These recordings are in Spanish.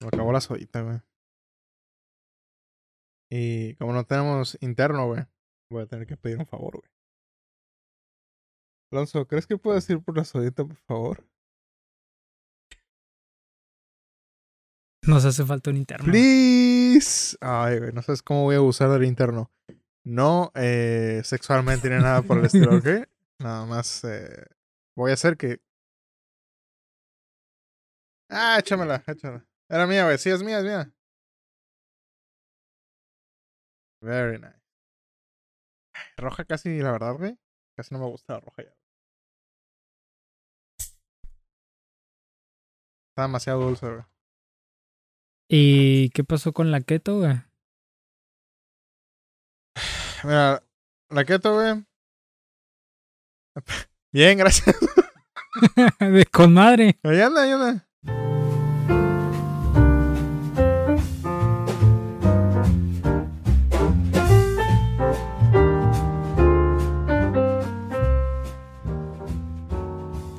Me acabó la sodita, güey. Y como no tenemos interno, güey, voy a tener que pedir un favor, güey. Alonso, ¿crees que puedes ir por la sodita, por favor? Nos hace falta un interno. Please. Ay, güey, no sabes cómo voy a usar del interno. No eh, sexualmente ni nada por el estilo, ¿ok? Nada más eh, voy a hacer que... Ah, échamela, échamela. Era mía, güey. Sí, es mía, es mía. Very nice. Roja casi, la verdad, güey. Casi no me gusta la roja ya. Está demasiado dulce, güey. ¿Y qué pasó con la keto, güey? Mira, la keto, güey. Bien, gracias. De con madre. Ahí anda, ahí anda.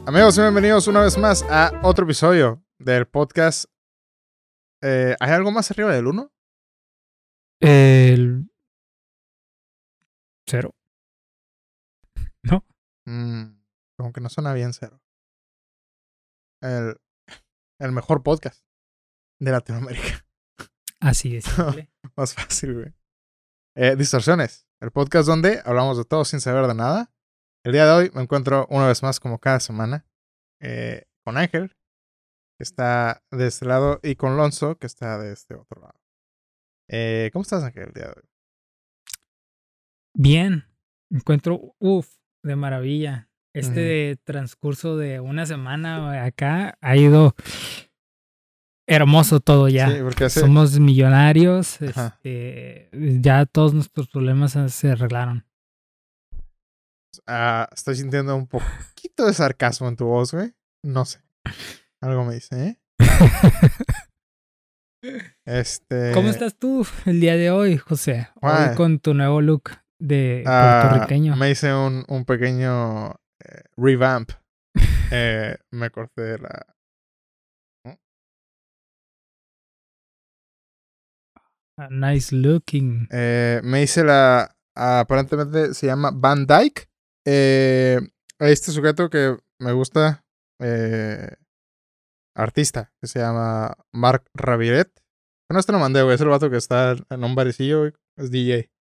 Amigos, bienvenidos una vez más a otro episodio del podcast. Eh, ¿Hay algo más arriba del 1? El. Cero. ¿No? Mm, como que no suena bien cero. El, el mejor podcast de Latinoamérica. Así es. Más fácil, güey. Eh, Distorsiones, el podcast donde hablamos de todo sin saber de nada. El día de hoy me encuentro una vez más, como cada semana, eh, con Ángel, que está de este lado, y con Lonzo, que está de este otro lado. Eh, ¿Cómo estás, Ángel, el día de hoy? Bien. Encuentro, uff, de maravilla. Este transcurso de una semana acá ha ido hermoso todo ya. Sí, porque hace, Somos millonarios. Este, ya todos nuestros problemas se arreglaron. Ah, estoy sintiendo un poquito de sarcasmo en tu voz, güey. No sé. Algo me dice, ¿eh? Este. ¿Cómo estás tú el día de hoy, José? Hoy Guay. con tu nuevo look de Ah, puertorriqueño. me hice un, un pequeño eh, revamp. Eh, me corté la. Ah, Nice looking. eh, me hice la. aparentemente se llama Van Dyke. Eh, este sujeto que me gusta. eh, artista. Que se llama Mark Raviret. No, este lo mandé, güey. Es el vato que está en un barecillo, güey. Es DJ.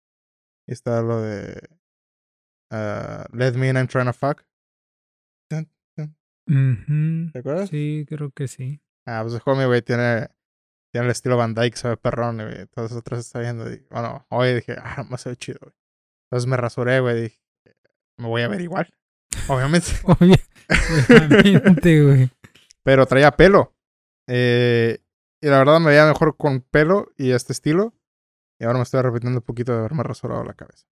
Y está lo de. ah, Let me in, I'm trying to fuck. ¿Te acuerdas? Sí, creo que sí. Ah, pues el homie, güey, tiene, tiene el estilo Van Dyke, se ve perrón, güey. Entonces otras está viendo. Y, bueno, hoy dije, ah, más se ve chido, güey. Entonces me rasuré, güey. Dije, me voy a ver igual. Obviamente. Obviamente, güey. Pero traía pelo. Eh, y la verdad me veía mejor con pelo y este estilo. Y ahora me estoy arrepintiendo un poquito de haberme rasurado la cabeza.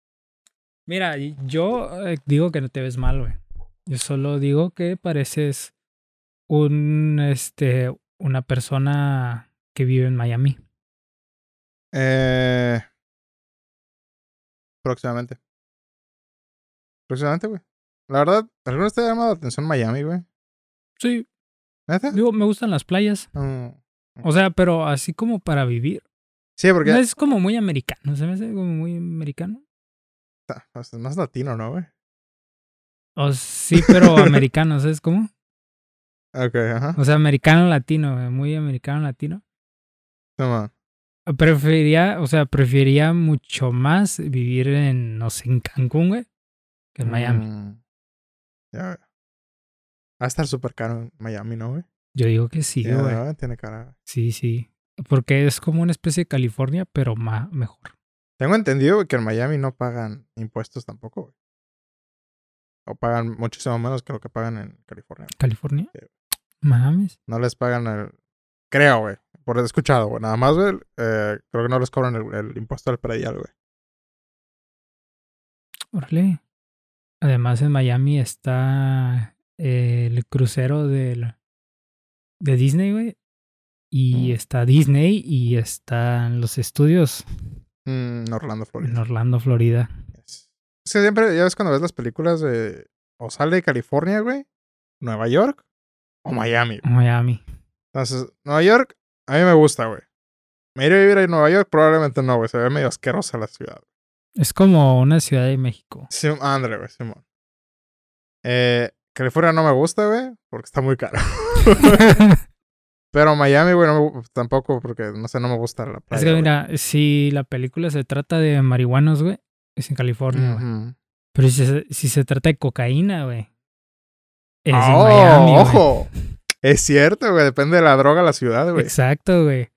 Mira, yo eh, digo que no te ves mal, güey. Yo solo digo que pareces un, este, una persona que vive en Miami. Eh, próximamente. Próximamente, güey. La verdad, ¿alguna vez te ha llamado la atención Miami, güey? Sí, ¿Neta? digo, me gustan las playas. Mm. O sea, pero así como para vivir. Sí, porque No es como muy americano, se me hace como muy americano. Ta- pues, es más latino, ¿no, güey? O sí, pero americano, ¿sabes cómo? Ok, ajá. O sea, americano latino, güey, muy americano latino. Toma. Preferiría, o sea, preferiría mucho más vivir en, no sé, en Cancún, güey, en Miami. Mm, Ya. Va a estar súper caro en Miami, ¿no, güey? Yo digo que sí, güey. Tiene cara. Sí, sí. Porque es como una especie de California, pero más mejor. Tengo entendido güey, que en Miami no pagan impuestos tampoco, güey. O pagan muchísimo menos que lo que pagan en California. ¿California? Sí. Mames. No les pagan el. Creo, güey. Por he escuchado, güey. Nada más, güey. eh, creo que no les cobran el, el impuesto del predial, güey. Órale. Además, en Miami está el crucero del, de Disney, güey. Y Mm. está Disney y están los estudios Mm, en Orlando, Florida. en Orlando, Florida. Es es que siempre, ya ves cuando ves las películas de. O sale de California, güey. Nueva York. O Miami. Miami. Entonces, Nueva York, a mí me gusta, güey. ¿Me iré a vivir a Nueva York? Probablemente no, güey. Se ve medio asquerosa la ciudad. Es como una ciudad de México. Sí, André, güey, Simón. Eh, California no me gusta, güey, porque está muy caro. Pero Miami, güey, no me- tampoco, porque no sé, no me gusta la playa. es que güey. mira, si la película se trata de marihuanos, güey, es en California, güey. Pero si se, si se trata de cocaína, güey, es Ah, en oh, Miami, güey. ojo. Es cierto, güey. Depende de la droga la ciudad, güey. Exacto, güey.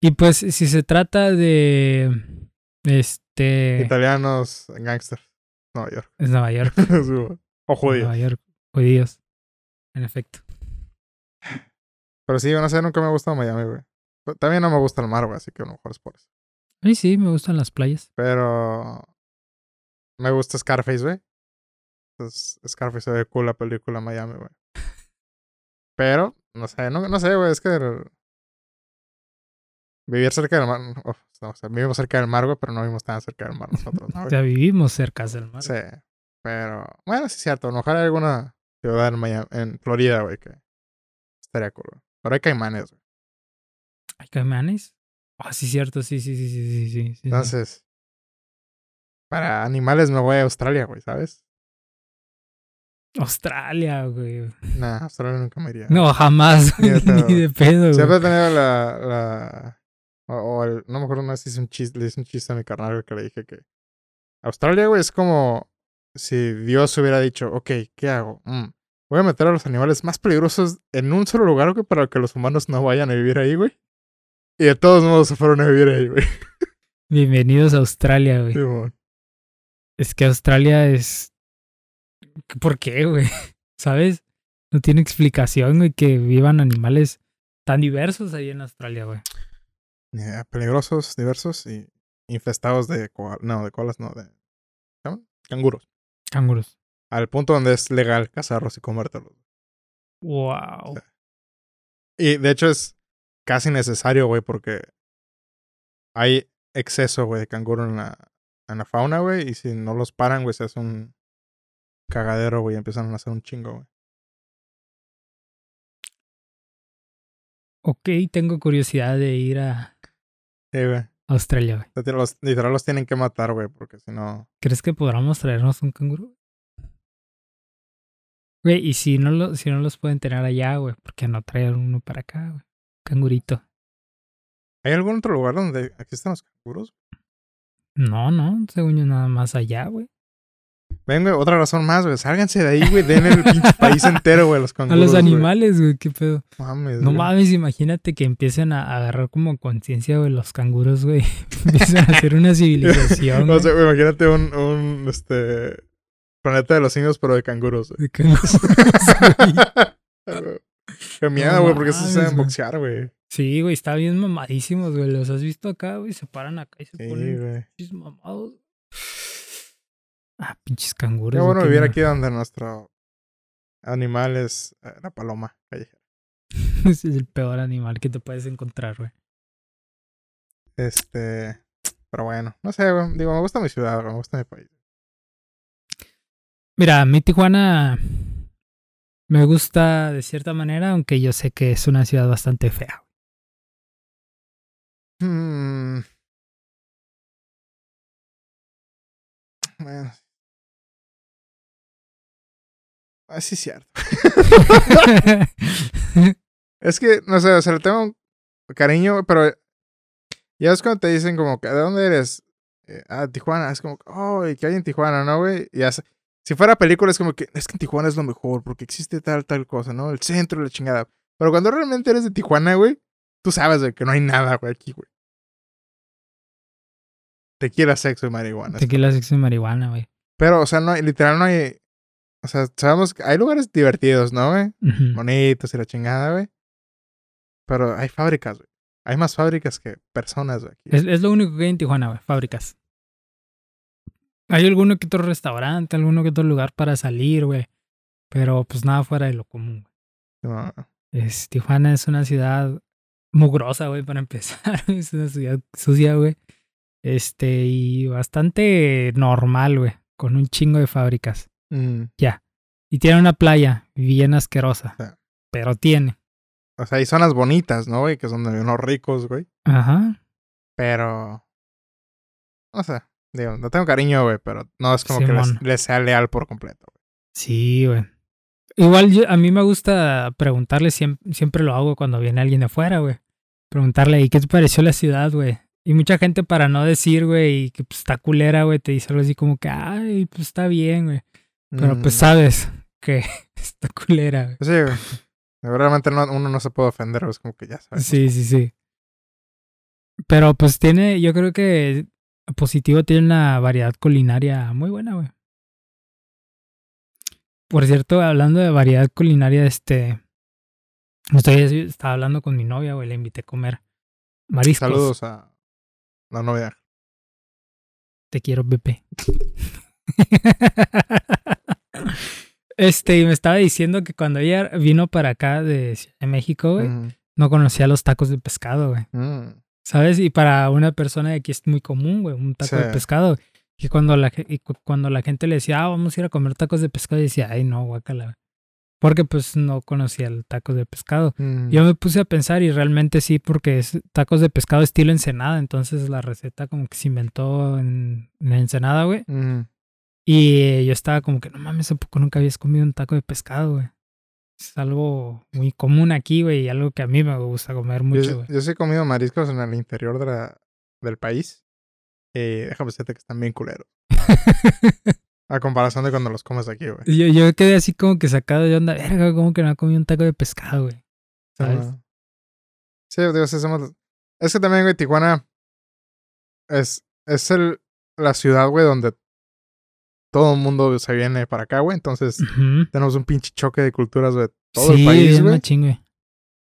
Y pues si se trata de este Italianos, gangsters. Nueva York. es Nueva York, o judíos. Nueva York, judíos. En efecto. Pero sí, no sé, nunca me ha gustado Miami, güey. También no me gusta el mar, güey, así que a lo mejor es por eso. A mí sí, me gustan las playas. Pero me gusta Scarface, güey. Entonces, Scarface se ve cool la película Miami, güey. Pero, no sé, no, no sé, güey, es que el- vivir cerca del mar, uf, Vivimos cerca del mar, pero no vivimos tan cerca del mar nosotros, ¿no? o sea, vivimos cerca del mar. Sí. Pero, bueno, sí es cierto. Ojalá hay alguna ciudad en, Miami, en Florida, güey, que estaría cool. Pero hay caimanes, güey. ¿Hay caimanes? Ah, oh, sí, cierto, sí, sí, sí, sí, sí, sí. Entonces, para animales me voy a Australia, güey, ¿sabes? Australia, güey. Nah, Australia nunca me iría. No, jamás, ni, de pedo, güey. Siempre he tenido la o, o el- no me acuerdo una vez hice un chiste, le hice un chiste a mi carnal que le dije que. Australia, güey, es como si Dios hubiera dicho, ok, ¿qué hago? Mm, voy a meter a los animales más peligrosos en un solo lugar, güey, para que los humanos no vayan a vivir ahí, güey. Y de todos modos se fueron a vivir ahí, güey. Bienvenidos a Australia, güey. Es que Australia es. ¿Por qué, güey? ¿Sabes? No tiene explicación, güey, que vivan animales tan diversos ahí en Australia, güey. Eh, peligrosos, diversos y infestados de koalas. No, de koalas, no, de. Canguros. Canguros. Al punto donde es legal cazarlos y comértelos. Wow. Y de hecho es casi necesario, güey, porque hay exceso, güey, de canguro en la, en la fauna, güey. Y si no los paran, güey, se hace un cagadero, güey. y Empiezan a hacer un chingo, güey. Ok, tengo curiosidad de ir a Sí, güey. Australia, güey. Los, literal los tienen que matar, güey, porque si no. ¿Crees que podamos traernos un canguro? Güey, y si no, lo, si no los pueden tener allá, güey, ¿por qué no traer uno para acá, güey? Cangurito. ¿Hay algún otro lugar donde existen los canguros? No, no, según yo nada más allá, güey. Ven, güey, otra razón más, güey. Sálganse de ahí, güey. Den el pinche país entero, güey, a los A canguros. los güey. animales, güey, qué pedo. Mames, No güey. mames, imagínate que empiecen a agarrar como conciencia, güey, los canguros, güey. empiezan a hacer una civilización. O sea, güey, imagínate un, un, este, planeta de los simios, pero de canguros, güey. de canguros. Qué miedo, No güey, porque se mames, saben güey. boxear, güey. Sí, güey, está bien mamadísimos, güey. Los has visto acá, güey. Se paran acá y se Sí, ponen güey. mamados. Ah, pinches canguros. Qué bueno vivir aquí donde nuestro animal es eh, la paloma callejera. Ese es el peor animal que te puedes encontrar, güey. Este, pero bueno, no sé, güey. Digo, me gusta mi ciudad, güey, me gusta mi país. Mira, mi Tijuana me gusta de cierta manera, aunque yo sé que es una ciudad bastante fea. Hmm. Bueno. Ah, sí, es cierto. Es que, no sé, o sea, le tengo un cariño, pero ya es cuando te dicen como que, ¿de dónde eres? Eh, ah, Tijuana. Es como, oh, ¿y qué hay en Tijuana, no, güey? Y si fuera película es como que, es que en Tijuana es lo mejor, porque existe tal, tal cosa, ¿no? El centro, la chingada. Pero cuando realmente eres de Tijuana, güey, tú sabes, güey, que no hay nada, güey, aquí, güey. Tequila, sexo y marihuana. Tequila, sexo y marihuana, güey. Pero, o sea, no hay, literal no hay, o sea, sabemos que hay lugares divertidos, ¿no, güey? Ujú. bonitos y la chingada, güey. Pero hay fábricas, güey. Hay más fábricas que personas, güey. Es, es lo único que hay en Tijuana, güey. Fábricas. Hay alguno que otro restaurante, alguno que otro lugar para salir, güey. Pero pues nada fuera de lo común, güey. No, Es, Tijuana es una ciudad mugrosa, güey, para empezar. es una ciudad sucia, güey. Este, y bastante normal, güey. Con un chingo de fábricas. Mm, Y tiene una playa bien asquerosa. Pero tiene. O sea, hay zonas bonitas, ¿no, güey? Que son de unos ricos, güey. Ajá. Pero. No sé. Digo, no tengo cariño, güey, pero no es como que les, sea leal por completo. güey. Sí, güey. Igual yo- a mí me gusta preguntarle, siempre, siempre lo hago cuando viene alguien de afuera, güey. Preguntarle, ¿y qué te pareció la ciudad, güey? Y mucha gente para no decir, güey, que pues, está culera, güey, te dice algo así como que, ay, pues está bien, güey. Pero pues Mm, sabes que está culera, güey. sí. Realmente no- uno no se puede ofender, es como que ya sabes. Sí, sí, sí. Pero pues tiene, yo creo que positivo tiene una variedad culinaria muy buena, güey. Por cierto, hablando de variedad culinaria, este. Estoy, estaba hablando con mi novia, güey, le invité a comer mariscos. Saludos a la novia. Te quiero, Pepe. este, y me estaba diciendo que cuando ella vino para acá de de México, güey, no conocía los tacos de pescado, güey. Mm. ¿Sabes? Y para una persona de aquí es muy común, güey, un taco de pescado. Y cuando la, ge- y cu- cuando la gente le decía, ah, vamos a ir a comer tacos de pescado, decía, ay, no, guacala. Porque pues no conocía el taco de pescado. Mm. Yo me puse a pensar y realmente sí, porque es tacos de pescado estilo ensenada. Entonces la receta como que se inventó en, en ensenada, güey. Y yo estaba como que, no mames, ¿a poco nunca habías comido un taco de pescado, güey? Es algo muy común aquí, güey, y algo que a mí me gusta comer mucho, güey. yo sí he comido mariscos en el interior de la, del país. Y déjame decirte que están bien culeros. A comparación de cuando los comes aquí, güey. Yo, yo quedé así como que sacado de onda, verga, como que no ha comido un taco de pescado, güey. ¿Sabes? Ajá. Sí, digo, sí somos... Es que también, güey, Tijuana es, es el, la ciudad, güey, donde todo el mundo se viene para acá, güey. Entonces tenemos un pinche choque de culturas de todo sí, el país, güey. machín, güey.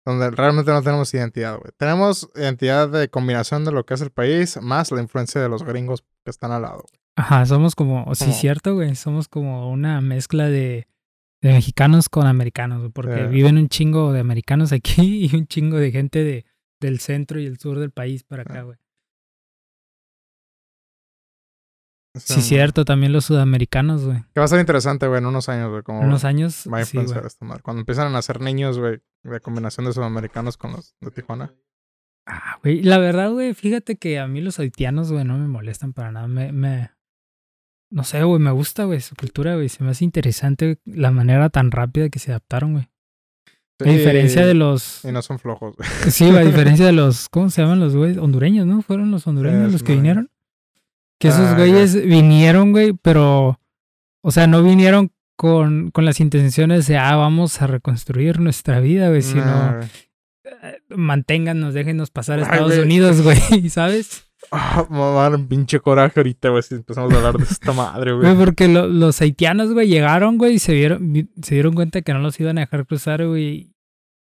Donde realmente no tenemos identidad, güey. Tenemos identidad de combinación de lo que es el país, más la influencia de los gringos que están al lado, güey. Ajá, somos como, sí, cierto, güey. Somos como una mezcla de, de mexicanos con americanos, güey, porque Sí. viven un chingo de americanos aquí y un chingo de gente de, del centro y el sur del país para acá, Ah. güey. Sí, cierto, también los sudamericanos, güey. Que va a ser interesante, güey, en unos años, güey. En unos años, va a sí, influenciar güey. esta madre. Cuando empiezan a nacer niños, güey, de combinación de sudamericanos con los de Tijuana. Ah, güey, la verdad, güey, fíjate que a mí los haitianos, güey, no me molestan para nada. Me, me, no sé, güey, me gusta, güey, su cultura, güey. Se me hace interesante la manera tan rápida que se adaptaron, güey. A diferencia de los, Y no son flojos, güey. sí, a diferencia de los, ¿cómo se llaman los güeyes? Hondureños, ¿no? Fueron los hondureños Sí, los que vinieron. Que esos Ah, güeyes vinieron, güey, pero, o sea, no vinieron con, con las intenciones de, ah, vamos a reconstruir nuestra vida, güey, sino Nah, eh, manténgannos, déjenos pasar a Estados. Unidos, güey, ¿sabes? Ah, me dar un pinche coraje ahorita, güey, si empezamos a hablar de esta madre, Güey, güey. porque lo- los haitianos, güey, llegaron, güey, y se vieron, vi- se dieron cuenta que no los iban a dejar cruzar, güey.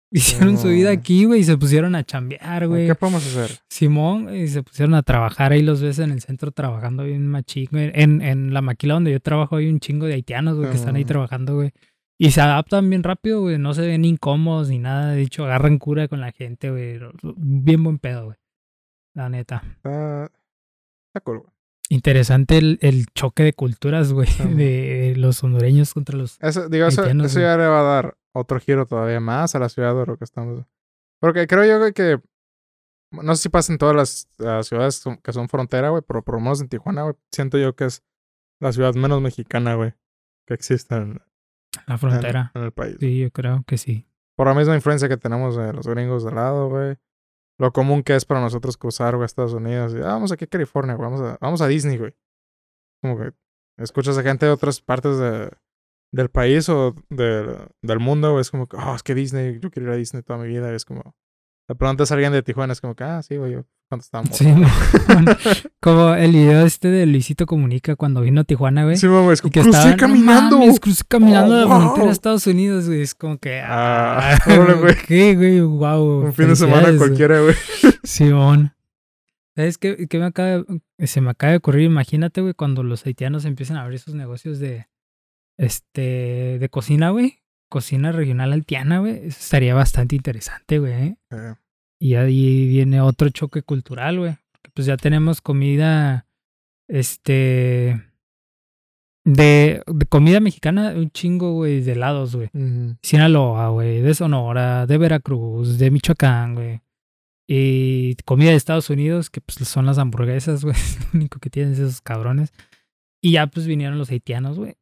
Hicieron su vida aquí, güey, y se pusieron a chambear, güey. ¿Qué podemos hacer? Simón, y se pusieron a trabajar ahí los ves en el centro trabajando bien machín, güey. En, en la maquila donde yo trabajo hay un chingo de haitianos, güey, que están ahí trabajando, güey. Y se adaptan bien rápido, güey. No se ven incómodos ni nada. De hecho, agarran cura con la gente, güey. Bien buen pedo, güey. La neta. Está, está cool, güey. Interesante el, el choque de culturas, güey. De los hondureños contra los... Eso, digo, eso, eso ya le va a dar otro giro todavía más a la ciudad de lo que estamos. Porque creo yo, güey, que. No sé si pasa en todas las, las ciudades que son frontera, güey, pero por lo menos en Tijuana, güey, siento yo que es la ciudad menos mexicana, güey, que existe en, La en- frontera. en el país. Sí, yo creo que sí. Por la misma influencia que tenemos de los gringos de lado, güey. Lo común que es para nosotros cruzar, güey, a Estados Unidos. Y, ah, vamos aquí a California, güey. Vamos a, vamos a Disney, güey. Como que escuchas a gente de otras partes de, del país o de, del mundo. Es como que, oh, es que Disney, yo quiero ir a Disney toda mi vida. Es como, de pronto es alguien de Tijuana, es como que, ah, sí, güey, yo cuando estábamos. Sí, mon. Como el video este de Luisito Comunica cuando vino a Tijuana, güey. Sí, güey, es como, que crucé estaban, caminando. Mames, crucé caminando Oh, la wow. frontera a Estados Unidos, güey. Es como que. Ah, Ah, güey. ¿Qué, güey? Wow. Un fin de semana cualquiera, güey. Simón. ¿Sabes qué, qué me acaba, de- se me acaba de ocurrir? Imagínate, güey, cuando los haitianos empiezan a abrir sus negocios de. Este. de cocina, güey. Cocina regional haitiana, güey. Eso estaría bastante interesante, güey. ¿eh? Eh, Y ahí viene otro choque cultural, güey. Pues ya tenemos comida, este, De, de comida mexicana, un chingo, güey, de helados, güey. Ujú. Sinaloa, güey, de Sonora, de Veracruz, de Michoacán, güey. Y comida de Estados Unidos, que pues son las hamburguesas, güey. Es lo único que tienen esos cabrones. Y ya pues vinieron los haitianos, güey.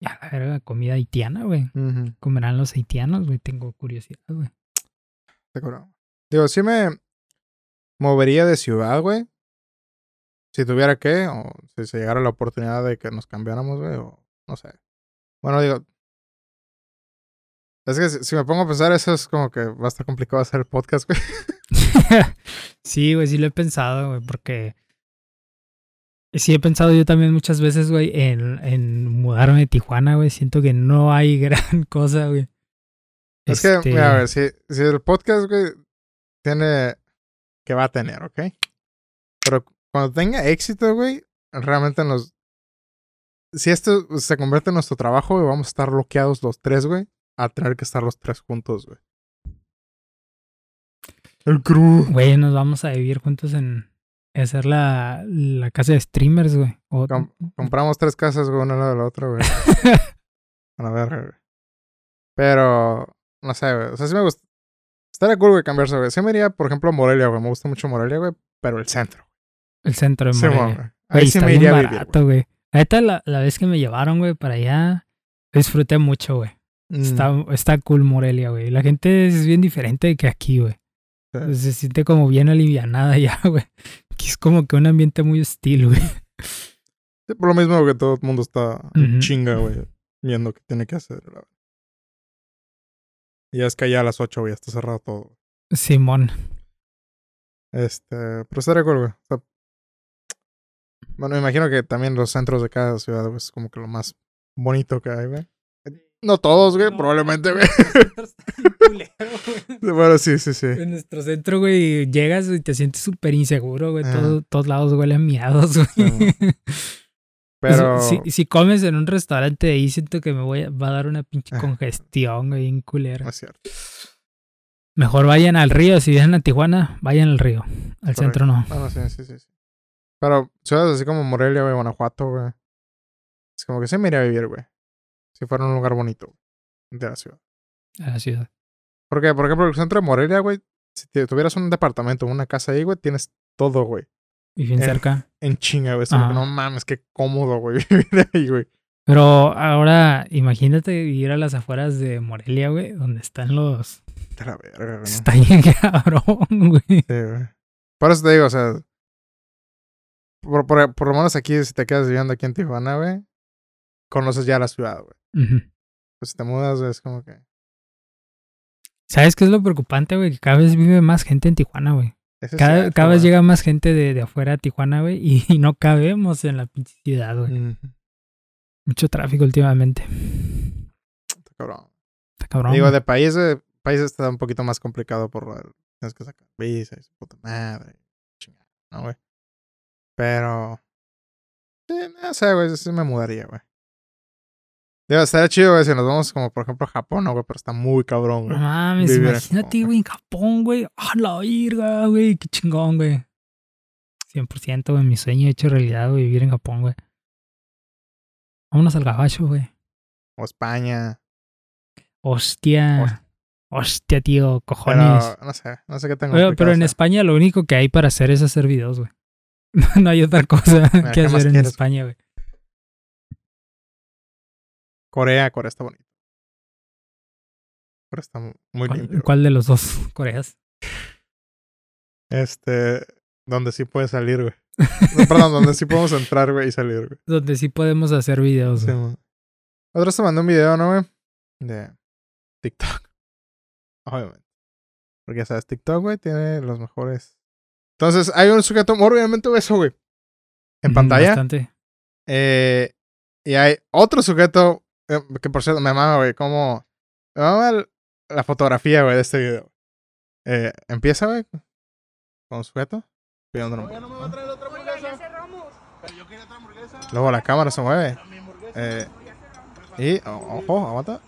Ya la verga, comida haitiana, güey. Comerán los haitianos, güey. Tengo curiosidad, güey. Está cabrón. Digo, sí me movería de ciudad, güey. Si tuviera que, o si se llegara la oportunidad de que nos cambiáramos, güey, o no sé. Bueno, digo. Es que si, si me pongo a pensar, eso es como que va a estar complicado hacer el podcast, güey. sí, güey, sí lo he pensado, güey, porque sí he pensado yo también muchas veces, güey, en, en mudarme de Tijuana, güey. Siento que no hay gran cosa, güey. Es que, Este, mira, a ver, si, si el podcast, güey, tiene. que va a tener, ¿ok? Pero cuando tenga éxito, güey, realmente nos. Si esto se convierte en nuestro trabajo, güey, vamos a estar bloqueados los tres, güey, a tener que estar los tres juntos, güey. El crew. Güey, nos vamos a vivir juntos en hacer la, la casa de streamers, güey. O- Com- compramos tres casas, güey, una al lado de la otra, güey. A verga, güey. Pero, no sé, güey. O sea, sí me gusta. Estaría cool, güey, cambiarse, güey. Sí me iría, por ejemplo, a Morelia, güey. Me gusta mucho Morelia, güey. Pero el centro. el centro de Sí, Morelia. güey. Güey, Ahí sí está me iría a vivir, barato, güey. Ahorita la, la vez que me llevaron, güey, para allá, disfruté mucho, güey. güey. Está, Mm, está cool Morelia, güey. La gente es bien diferente que aquí, güey. sí. Se siente como bien alivianada ya, güey. Aquí es como que un ambiente muy hostil, güey. Sí, por lo mismo que todo el mundo está chinga, güey. Viendo qué tiene que hacer. la. Y ya es que ya a las 8, güey, está cerrado todo. Simón. Este, pero estaría cool, güey. O sea, bueno, me imagino que también los centros de cada ciudad, güey, es como que lo más bonito que hay, güey. No todos, güey, probablemente, güey. bueno, sí, sí, sí. En nuestro centro, güey, llegas y te sientes súper inseguro, güey. Todo- todos lados huelen a miados, güey. Pero, Si, si comes en un restaurante de ahí, siento que me voy a, va a dar una pinche congestión, güey, bien culera. no es cierto. Mejor vayan al río. Si vienen a Tijuana, vayan al río. Al centro no. Bueno, sí, sí, sí. sí. Pero ciudades así como Morelia, güey, Guanajuato, güey. Es como que se me iría a vivir, güey. Si fuera un lugar bonito de la ciudad. A la ciudad. Porque, por ejemplo, el centro de Morelia, güey, si tuvieras un departamento, una casa ahí, güey, tienes todo, güey. Y bien cerca. En chinga, güey. No mames, qué cómodo, güey, vivir ahí, güey. Pero ahora, imagínate vivir a las afueras de Morelia, güey, donde están los. De la verga, güey. ¿no? Está bien cabrón, güey. Sí, güey. Por eso te digo, o sea. Por, por, por lo menos aquí, si te quedas viviendo aquí en Tijuana, güey, conoces ya la ciudad, güey. Pues si te mudas, es como que. ¿Sabes qué es lo preocupante, güey? Que cada vez vive más gente en Tijuana, güey. Cada, cierto, cada vez llega más gente de, de afuera a Tijuana, güey, y, y no cabemos en la pinche ciudad, güey. Mucho tráfico últimamente. está cabrón. Está cabrón. Digo, güey. de país, de país está un poquito más complicado por Tienes que sacar visa y su puta madre. Chingada, ¿no, güey? Pero. Sí, no sé, güey. Sí me mudaría, güey. Digo, estaría chido, güey, si nos vamos como, por ejemplo, a Japón, ¿no, güey? Pero está muy cabrón, No güey. mames, Vivir en imagínate, güey, en Japón, güey. ¡Ah, la virga, güey! ¡Qué chingón, güey! 100%, güey, mi sueño hecho realidad, güey, vivir en Japón, güey. Vámonos al gabacho, güey. O España. Hostia. Hostia, tío, cojones. Pero, no sé. No sé qué tengo. Complicado pero en hacer. España lo único que hay para hacer es hacer videos, güey. no hay otra cosa Mira, que ¿qué más hacer en quieres? España, güey. Corea, Corea está bonito. Corea está mu- muy ¿Cuál, limpio. cuál de los dos Coreas? Este. Donde sí puedes salir, güey. No, Perdón, donde sí podemos entrar, güey, y salir, güey. Donde sí podemos hacer videos, Sí, güey. man. Otra vez te mandé un video, ¿no, güey? De TikTok. Obviamente. Porque ya sabes, TikTok, güey, tiene los mejores. Entonces, hay un sujeto obviamente obeso, güey. En pantalla. Bastante. Eh, y hay otro sujeto. Eh, que por cierto, me mama, güey. Como. Me mama la fotografía, güey, de este video. Eh, empieza, güey. Con un sujeto. pidiendo una hamburguesa, ¿no? Luego la cámara se mueve. Eh, y, o- ojo, aguanta.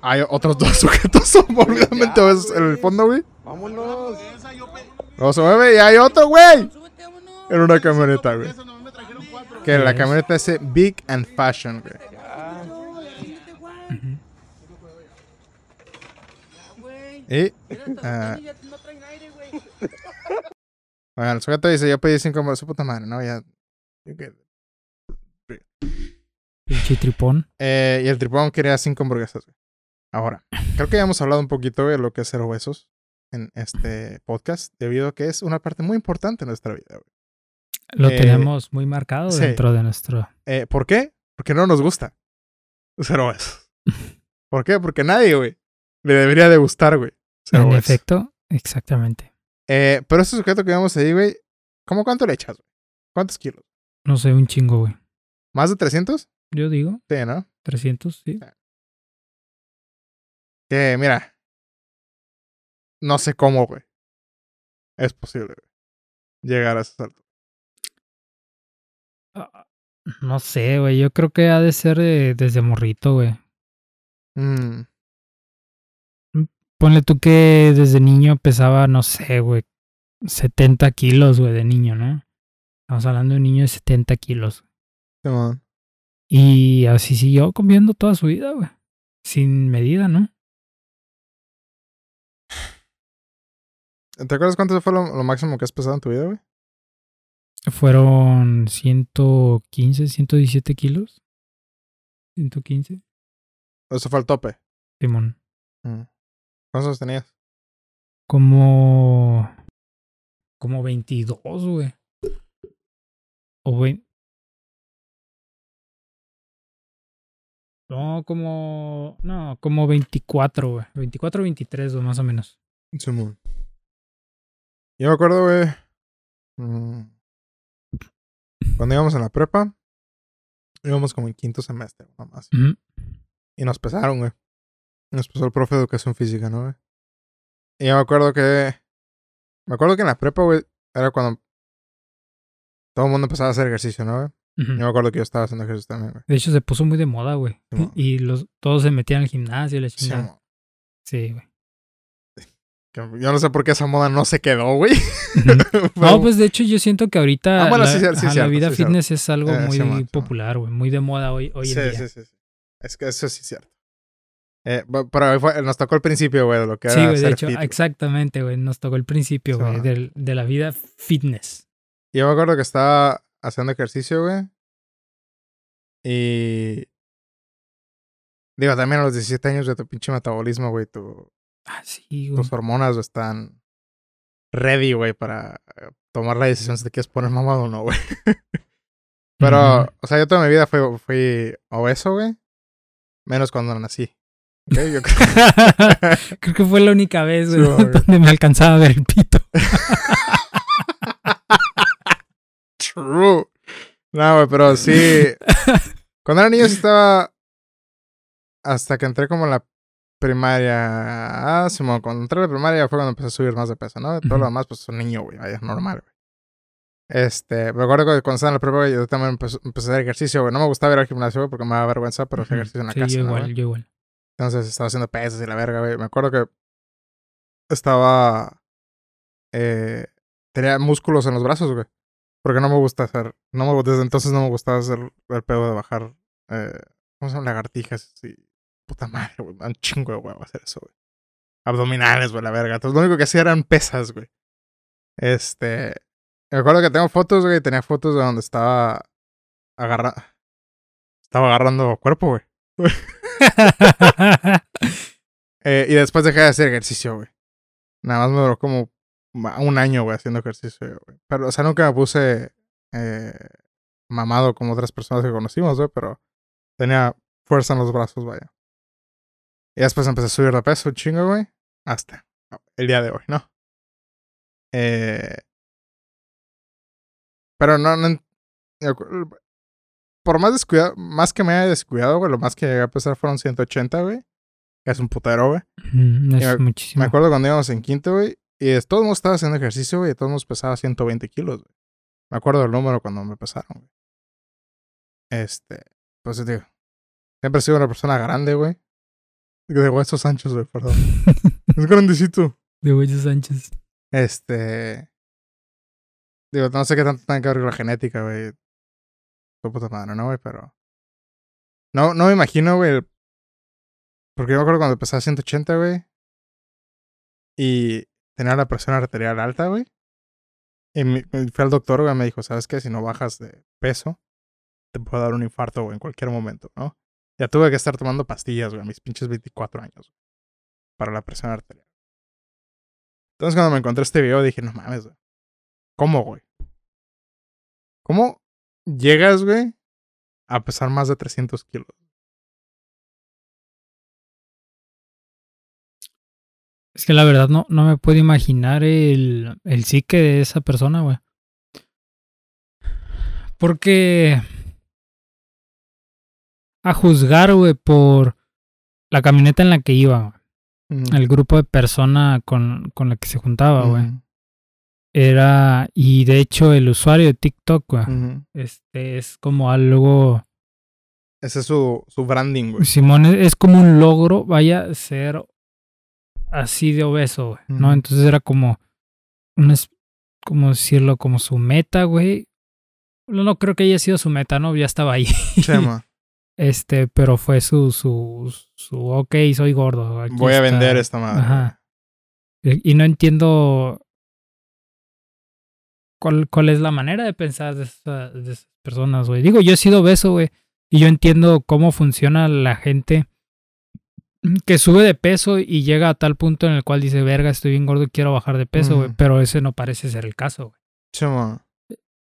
Hay otros dos sujetos obviamente obesos en el fondo, güey. Vámonos. Luego se mueve y hay otro, güey. En una camioneta, güey. Que la camioneta dice Big and Fashion, güey. Ujú. Y. ah, bueno, el sujeto dice: Yo pedí cinco hamburguesas. Su puta madre, ¿no? Ya. Pinche tripón. Eh, y el tripón quería cinco hamburguesas, güey. Ahora, creo que ya hemos hablado un poquito de lo que es cero huesos en este podcast, debido a que es una parte muy importante de nuestra vida, güey. Lo Eh, tenemos muy marcado sí. dentro de nuestro. Eh, ¿Por qué? Porque no nos gusta. Cero huesos. ¿Por qué? Porque nadie, güey, le debería de gustar, güey. Cero En efecto, exactamente. Eh, pero ese sujeto que vemos ahí, güey, ¿cómo cuánto le echas, güey? ¿Cuántos kilos? No sé, un chingo, güey. ¿Más de 300? Yo digo, Sí, ¿no? 300, sí. Que, mira. No sé cómo, güey. Es posible, güey. Llegar a ese salto. No sé, güey. Yo creo que ha de ser eh, desde morrito, güey. Mm, Ponle tú que desde niño pesaba, no sé, güey, 70 kilos, güey, de niño, ¿no? Estamos hablando de un niño de 70 kilos. Y así siguió comiendo toda su vida, güey. Sin medida, ¿no? ¿Te acuerdas cuánto fue lo, lo máximo que has pesado en tu vida, güey? Fueron 115, 117 kilos. 115. Eso fue el tope. Simón. Mm. ¿Cuántos tenías? Como. Como 22, güey. O 20. No, como. No, como 24, güey. 24 23, güey, más o menos. Simón. Yo me acuerdo, güey. mm, Cuando íbamos en la prepa, íbamos como en quinto semestre. Ujú. Y nos pesaron, güey. Nos pesó el profe de educación física, ¿no, güey? Y yo me acuerdo que. Me acuerdo que en la prepa, güey, era cuando todo el mundo empezaba a hacer ejercicio, ¿no, güey? Yo me acuerdo que yo estaba haciendo ejercicio también, güey. De hecho, se puso muy de moda, güey. Y los, todos se metían al gimnasio y la chingada. Sí, güey. Yo no sé por qué esa moda no se quedó, güey. No, pues de hecho yo siento que ahorita Ah, bueno, la, sí, sí, sí, cierto, vida sí, cierto. fitness es algo Eh, muy popular, güey. Muy de moda hoy, hoy en sí, día. sí, sí, sí. Es que eso sí es cierto. Eh, pero fue- nos tocó el principio, güey, de lo que Sí, era güey, de hecho, fit, exactamente, güey. Nos tocó el principio, Sí, güey, del- de la vida fitness. Yo me acuerdo que estaba haciendo ejercicio, güey. Y. Digo, también a los 17 años de tu pinche metabolismo, güey, tu, Ah, sí, güey. tus hormonas están ready, güey, para eh, tomar la decisión si te quieres poner mamado o no, güey. Pero, o sea, yo toda mi vida fui, fui obeso, güey. Menos cuando nací. ¿Ok? Yo creo Creo que fue la única vez, güey, Sí, güey. donde me alcanzaba a ver el pito. True. No, güey, pero sí. Cuando era niño sí estaba. Hasta que entré como en la primaria. Ah, Simón, cuando entré a la primaria fue cuando empecé a subir más de peso, ¿no? Todo lo demás, pues un niño, güey, vaya, normal, güey. Este, me acuerdo que cuando estaba en la güey, yo también empecé, empecé a hacer ejercicio, güey. No me gustaba ir al gimnasio, güey, porque me daba vergüenza, pero hacía ejercicio en la sí, casa. yo ¿no, igual, yo igual. Entonces estaba haciendo pesas y la verga, güey. Me acuerdo que estaba. Eh, tenía músculos en los brazos, güey. Porque no me gusta hacer. No me, desde entonces no me gustaba hacer el pedo de bajar. Eh, ¿Cómo se llaman? Lagartijas. Y, puta madre, güey. Un chingo de huevo hacer eso, güey. Abdominales, güey, la verga. Entonces lo único que hacía eran pesas, güey. Este. Me acuerdo que tengo fotos, güey. Tenía fotos de donde estaba. Agarrando. Estaba agarrando cuerpo, güey. Eh, y después dejé de hacer ejercicio, güey. Nada más me duró como un año, güey, haciendo ejercicio, güey. Pero, o sea, nunca me puse eh, mamado como otras personas que conocimos, güey, pero tenía fuerza en los brazos, vaya. Y después empecé a subir de peso, un chingo, güey. Hasta el día de hoy, ¿no? Eh, pero no, no. Por más descuidado, más que me haya descuidado, güey, lo más que llegué a pesar fueron 180, güey. Que es un putero, güey. Mm, es me- muchísimo. Me acuerdo cuando íbamos en quinto, güey. Y de todos modos estaba haciendo ejercicio, güey. Y de todos modos pesaba 120 kilos, güey. Me acuerdo del número cuando me pesaron, güey. Este. Pues digo. Siempre he sido una persona grande, güey. De huesos anchos, güey, perdón. es grandecito. De Huellas Sánchez. Este. Digo, no sé qué tanto tiene que ver con la genética, güey. tu puta madre, ¿no, güey? Pero. No, no me imagino, güey. Porque yo me acuerdo cuando pesaba 180, güey. Y tenía la presión arterial alta, güey. Y mi- fui al doctor, güey, me dijo, ¿sabes qué? Si no bajas de peso, te puede dar un infarto, güey, en cualquier momento, ¿no? Ya tuve que estar tomando pastillas, güey, a mis pinches 24 años, güey, para la presión arterial. Entonces, cuando me encontré este video, dije, no mames, güey. ¿Cómo, güey? ¿Cómo llegas, güey, a pesar más de 300 kilos? Es que la verdad no, no me puedo imaginar el, el psique de esa persona, güey. Porque a juzgar, güey, por la camioneta en la que iba, Ujú. el grupo de persona con, con la que se juntaba, güey. Era, y de hecho el usuario de TikTok, güey, ujú. este es como algo, Ese es su, su branding, güey. Simón, es, es como un logro, vaya, ser así de obeso, güey, ¿no? Entonces era como, una, es- ¿cómo decirlo? Como su meta, güey. No, no creo que haya sido su meta, ¿no? Ya estaba ahí. Chema, Este, pero fue su, su, su, ok, soy gordo. aquí voy a está". vender esta madre. Ajá. Y no entiendo cuál, cuál es la manera de pensar de, esa- de esas personas, güey. Digo, yo he sido obeso, güey, y yo entiendo cómo funciona la gente que sube de peso y llega a tal punto en el cual dice, verga, estoy bien gordo y quiero bajar de peso, güey. Pero ese no parece ser el caso, güey. Chema.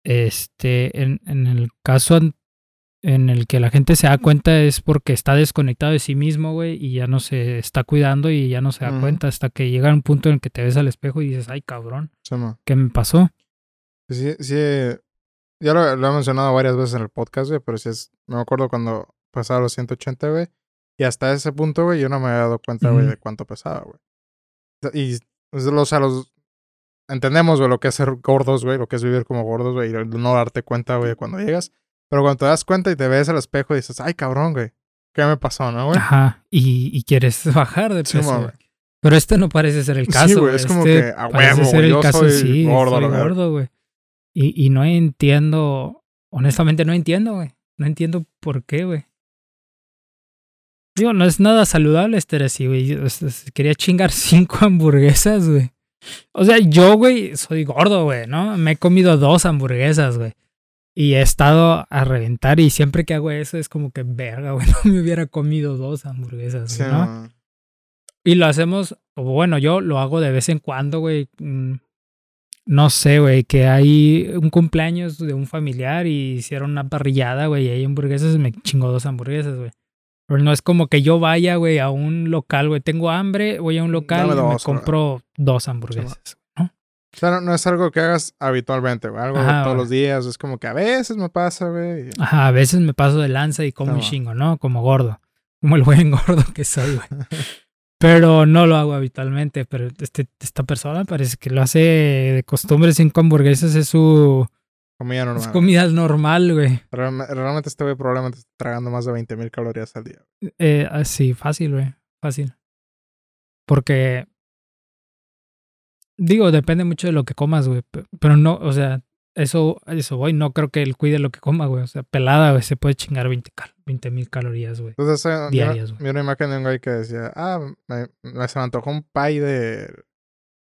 Este, en, en el caso en el que la gente se da cuenta es porque está desconectado de sí mismo, güey, y ya no se está cuidando y ya no se da cuenta hasta que llega un punto en el que te ves al espejo y dices, ay, cabrón. ¿qué me pasó? Sí, sí. Ya lo, lo he mencionado varias veces en el podcast, güey, pero sí es. Me acuerdo cuando pesaba los 180, güey. Y hasta ese punto, güey, yo no me había dado cuenta, güey, de cuánto pesaba, güey. Y, o sea, los. Entendemos, güey, lo que es ser gordos, güey, lo que es vivir como gordos, güey, y no darte cuenta, güey, cuando llegas. Pero cuando te das cuenta y te ves al espejo y dices, ay, cabrón, güey, ¿qué me pasó, no, güey? Ajá, y, y quieres bajar de Sí, peso, güey. Pero este no parece ser el Sí, caso, güey, güey. es como Este que, a parece huevo, ser el yo caso, soy sí, gordo, soy gordo, güey. Y, y no entiendo, honestamente no entiendo, güey. No entiendo por qué, güey. Digo, no es nada saludable estar así, güey. Quería chingar cinco hamburguesas, güey. O sea, yo, güey, soy gordo, güey, ¿no? Me he comido dos hamburguesas, güey. Y he estado a reventar y siempre que hago eso es como que, verga, güey, no me hubiera comido dos hamburguesas, Sí, ¿no? Y lo hacemos, bueno, yo lo hago de vez en cuando, güey. mm, No sé, güey, que hay un cumpleaños de un familiar y hicieron una parrillada, güey, y hay hamburguesas y me chingo dos hamburguesas, güey. Pero no es como que yo vaya, güey, a un local, güey. Tengo hambre, voy a un local Dame y me dos, güey. compro dos hamburguesas. ¿No? O sea, no, es algo que hagas habitualmente, güey. Algo Ajá, todos güey. los días. Es como que a veces me pasa, güey. Ajá, a veces me paso de lanza y como un chingo, ¿no? Como gordo. Como el buen gordo que soy, güey. Pero no lo hago habitualmente. Pero este, esta persona parece que lo hace de costumbre. Cinco hamburguesas es su Comida normal. es comida normal, güey. Realme- realmente este güey probablemente está tragando más de 20.000 calorías al día. Eh, así, fácil, güey. Fácil. Porque. Digo, depende mucho de lo que comas, güey. pe- Pero no, o sea, eso, eso voy. No creo que él cuide lo que coma, güey. O sea, pelada, güey. Se puede chingar 20 mil calorías, güey. Entonces, vi una- Diarias, güey. vi una imagen de un güey que decía, ah, me, me- se me antojó un pie de...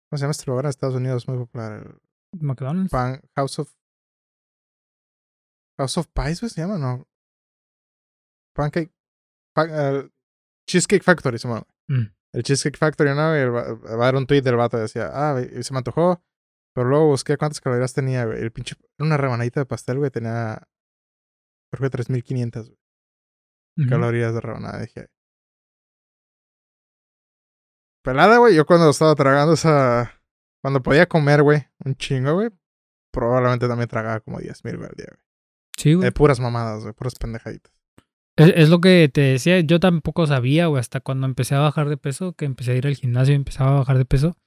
¿Cómo se llama este lugar en Estados Unidos? Muy popular. McDonald's. pan, House of... House of Pies, güey, se llama, ¿no? Pancake... pa- eh, Cheesecake Factory, se llama. Mm. El Cheesecake Factory, ¿no? Y va- a haber un tweet del vato que decía, ah, güey, se me antojó, pero luego busqué cuántas calorías tenía, güey. El pinche... Era una rebanadita de pastel, güey, tenía... Creo que 3.500, güey. Ujú. calorías de rebanada. Dije. Pelada, güey. Yo cuando estaba tragando esa. Cuando podía comer, güey, un chingo, güey. Probablemente también tragaba como 10 mil, güey, al día, güey. Sí, güey. De puras mamadas, güey, puras pendejaditas. Es, lo que te decía, yo tampoco sabía, güey, hasta cuando empecé a bajar de peso, que empecé a ir al gimnasio y empezaba a bajar de peso,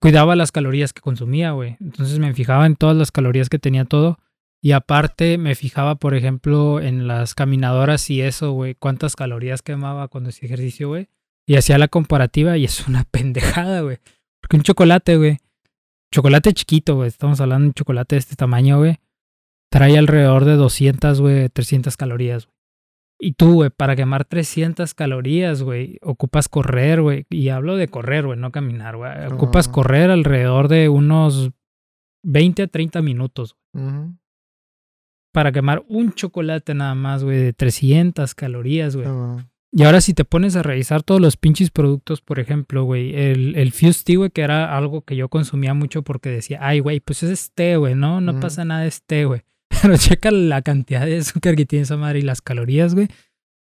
cuidaba las calorías que consumía, güey. Entonces me fijaba en todas las calorías que tenía todo. Y aparte me fijaba, por ejemplo, en las caminadoras y eso, güey, cuántas calorías quemaba cuando hacía ejercicio, güey. Y hacía la comparativa y es una pendejada, güey. Porque un chocolate, güey, chocolate chiquito, güey, estamos hablando de un chocolate de este tamaño, güey, trae alrededor de 200, güey, 300 calorías. güey. Y tú, güey, para quemar 300 calorías, güey, ocupas correr, güey. Y hablo de correr, güey, no caminar, güey. Ocupas Ujú. correr alrededor de unos 20 a 30 minutos Ujú. para quemar un chocolate nada más, güey, de 300 calorías, güey. Simón. Y ahora si te pones a revisar todos los pinches productos, por ejemplo, güey, el, el Fuse Tea, güey, que era algo que yo consumía mucho porque decía, ay, güey, pues es té, güey, no, no pasa nada, es té, güey. Pero checa la cantidad de azúcar que tiene esa madre y las calorías, güey.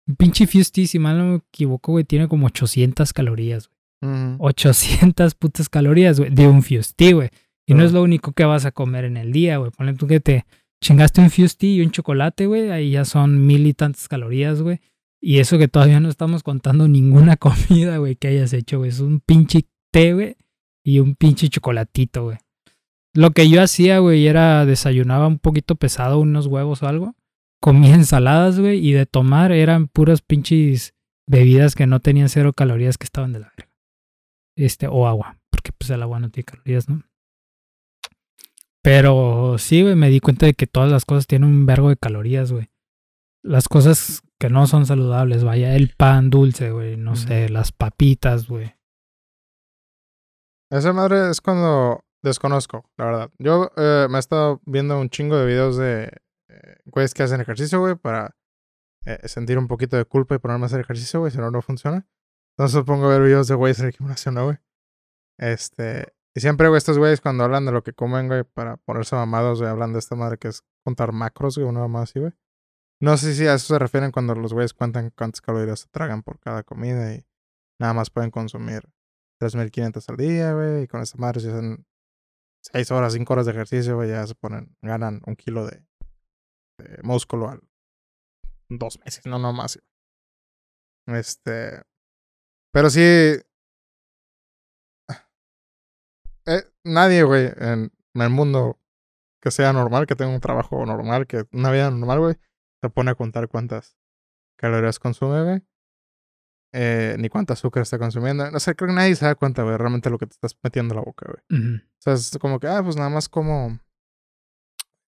Un pinche Fuse Tea, si mal no me equivoco, güey, tiene como 800 calorías, güey. Ujú. 800 putas calorías, güey, de un Fuse Tea, güey. Y no es lo único que vas a comer en el día, güey. Ponle tú que te chingaste un Fuse Tea y un chocolate, güey. Ahí ya son mil y tantas calorías, güey. Y eso que todavía no estamos contando ninguna comida, güey, que hayas hecho, güey. Es un pinche té, güey. Y un pinche chocolatito, güey. Lo que yo hacía, güey, era desayunaba un poquito pesado, unos huevos o algo. Comía ensaladas, güey. Y de tomar eran puras pinches bebidas que no tenían cero calorías que estaban de la verga. Este, o agua. Porque pues el agua no tiene calorías, ¿no? Pero sí, güey, me di cuenta de que todas las cosas tienen un vergo de calorías, güey. Las cosas que no son saludables, vaya, el pan dulce, güey, no sé, las papitas, güey. Esa madre es cuando desconozco, la verdad. Yo eh, me he estado viendo un chingo de videos de eh, güeyes que hacen ejercicio, güey, para eh, sentir un poquito de culpa y ponerme a hacer ejercicio, güey, si no, no funciona. Entonces pongo a ver videos de güeyes en el gimnasio, ¿no, güey? Este, y siempre, güey, estos güeyes cuando hablan de lo que comen, güey, para ponerse mamados, güey, hablan de esta madre que es contar macros, güey, una mamá así, güey. No sé si a eso se refieren cuando los güeyes cuentan cuántas calorías se tragan por cada comida y nada más pueden consumir 3.500 al día, güey, y con esa madre si hacen 6 horas, 5 horas de ejercicio, ya se ponen, ganan un kilo de, músculo al dos meses, no, no más. Este, pero sí, eh, nadie, güey, en, en el mundo que sea normal, que tenga un trabajo normal, que una vida normal, güey, se pone a contar cuántas calorías consume, güey. Eh, ni cuánta azúcar está consumiendo. No sé, creo que nadie se da cuenta, güey, realmente lo que te estás metiendo en la boca, güey. O sea, es como que, ah, pues nada más como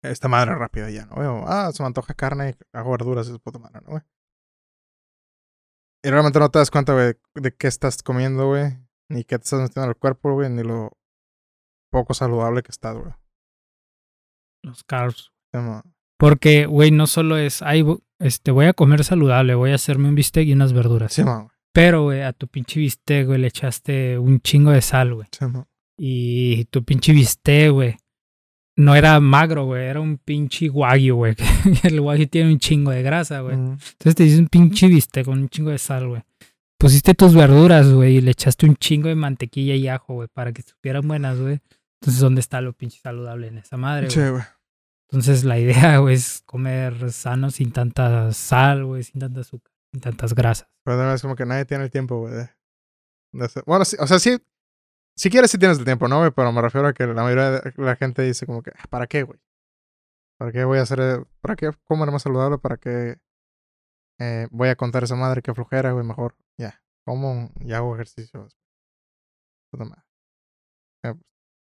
esta madre rápida ya, ¿no? güey? O, ah, se me antoja carne y hago verduras y es puta madre, ¿no, güey? Y realmente no te das cuenta, güey, de qué estás comiendo, güey. Ni qué te estás metiendo al cuerpo, güey, ni lo poco saludable que estás, güey. Los carbs. Porque, güey, no solo es, ay, este, voy a comer saludable, voy a hacerme un bistec y unas verduras. Sí, man. Pero, güey, a tu pinche bistec, güey, le echaste un chingo de sal, güey. Sí. Y tu pinche bistec, güey, no era magro, güey, era un pinche wagyu, güey. el wagyu tiene un chingo de grasa, güey. Mm. Entonces te dices un pinche bistec con un chingo de sal, güey. Pusiste tus verduras, güey, y le echaste un chingo de mantequilla y ajo, güey, para que estuvieran buenas, güey. Entonces, ¿dónde está lo pinche saludable en esa madre, Sí, güey? güey. Entonces, la idea, güey, es comer sano sin tanta sal, güey, sin tanta azúcar, tantas grasas. Pero es como que nadie tiene el tiempo, güey. Bueno, sí, o sea, sí. Si quieres, sí tienes el tiempo, ¿no, güey? Pero me refiero a que la mayoría de la gente dice como que, "Ah, ¿para qué, güey? ¿Para qué voy a hacer, eh, para qué comer más saludable? ¿Para qué eh, voy a contar esa madre que flojera, güey? Mejor, ya, como y hago ejercicio. Puta madre. Eh,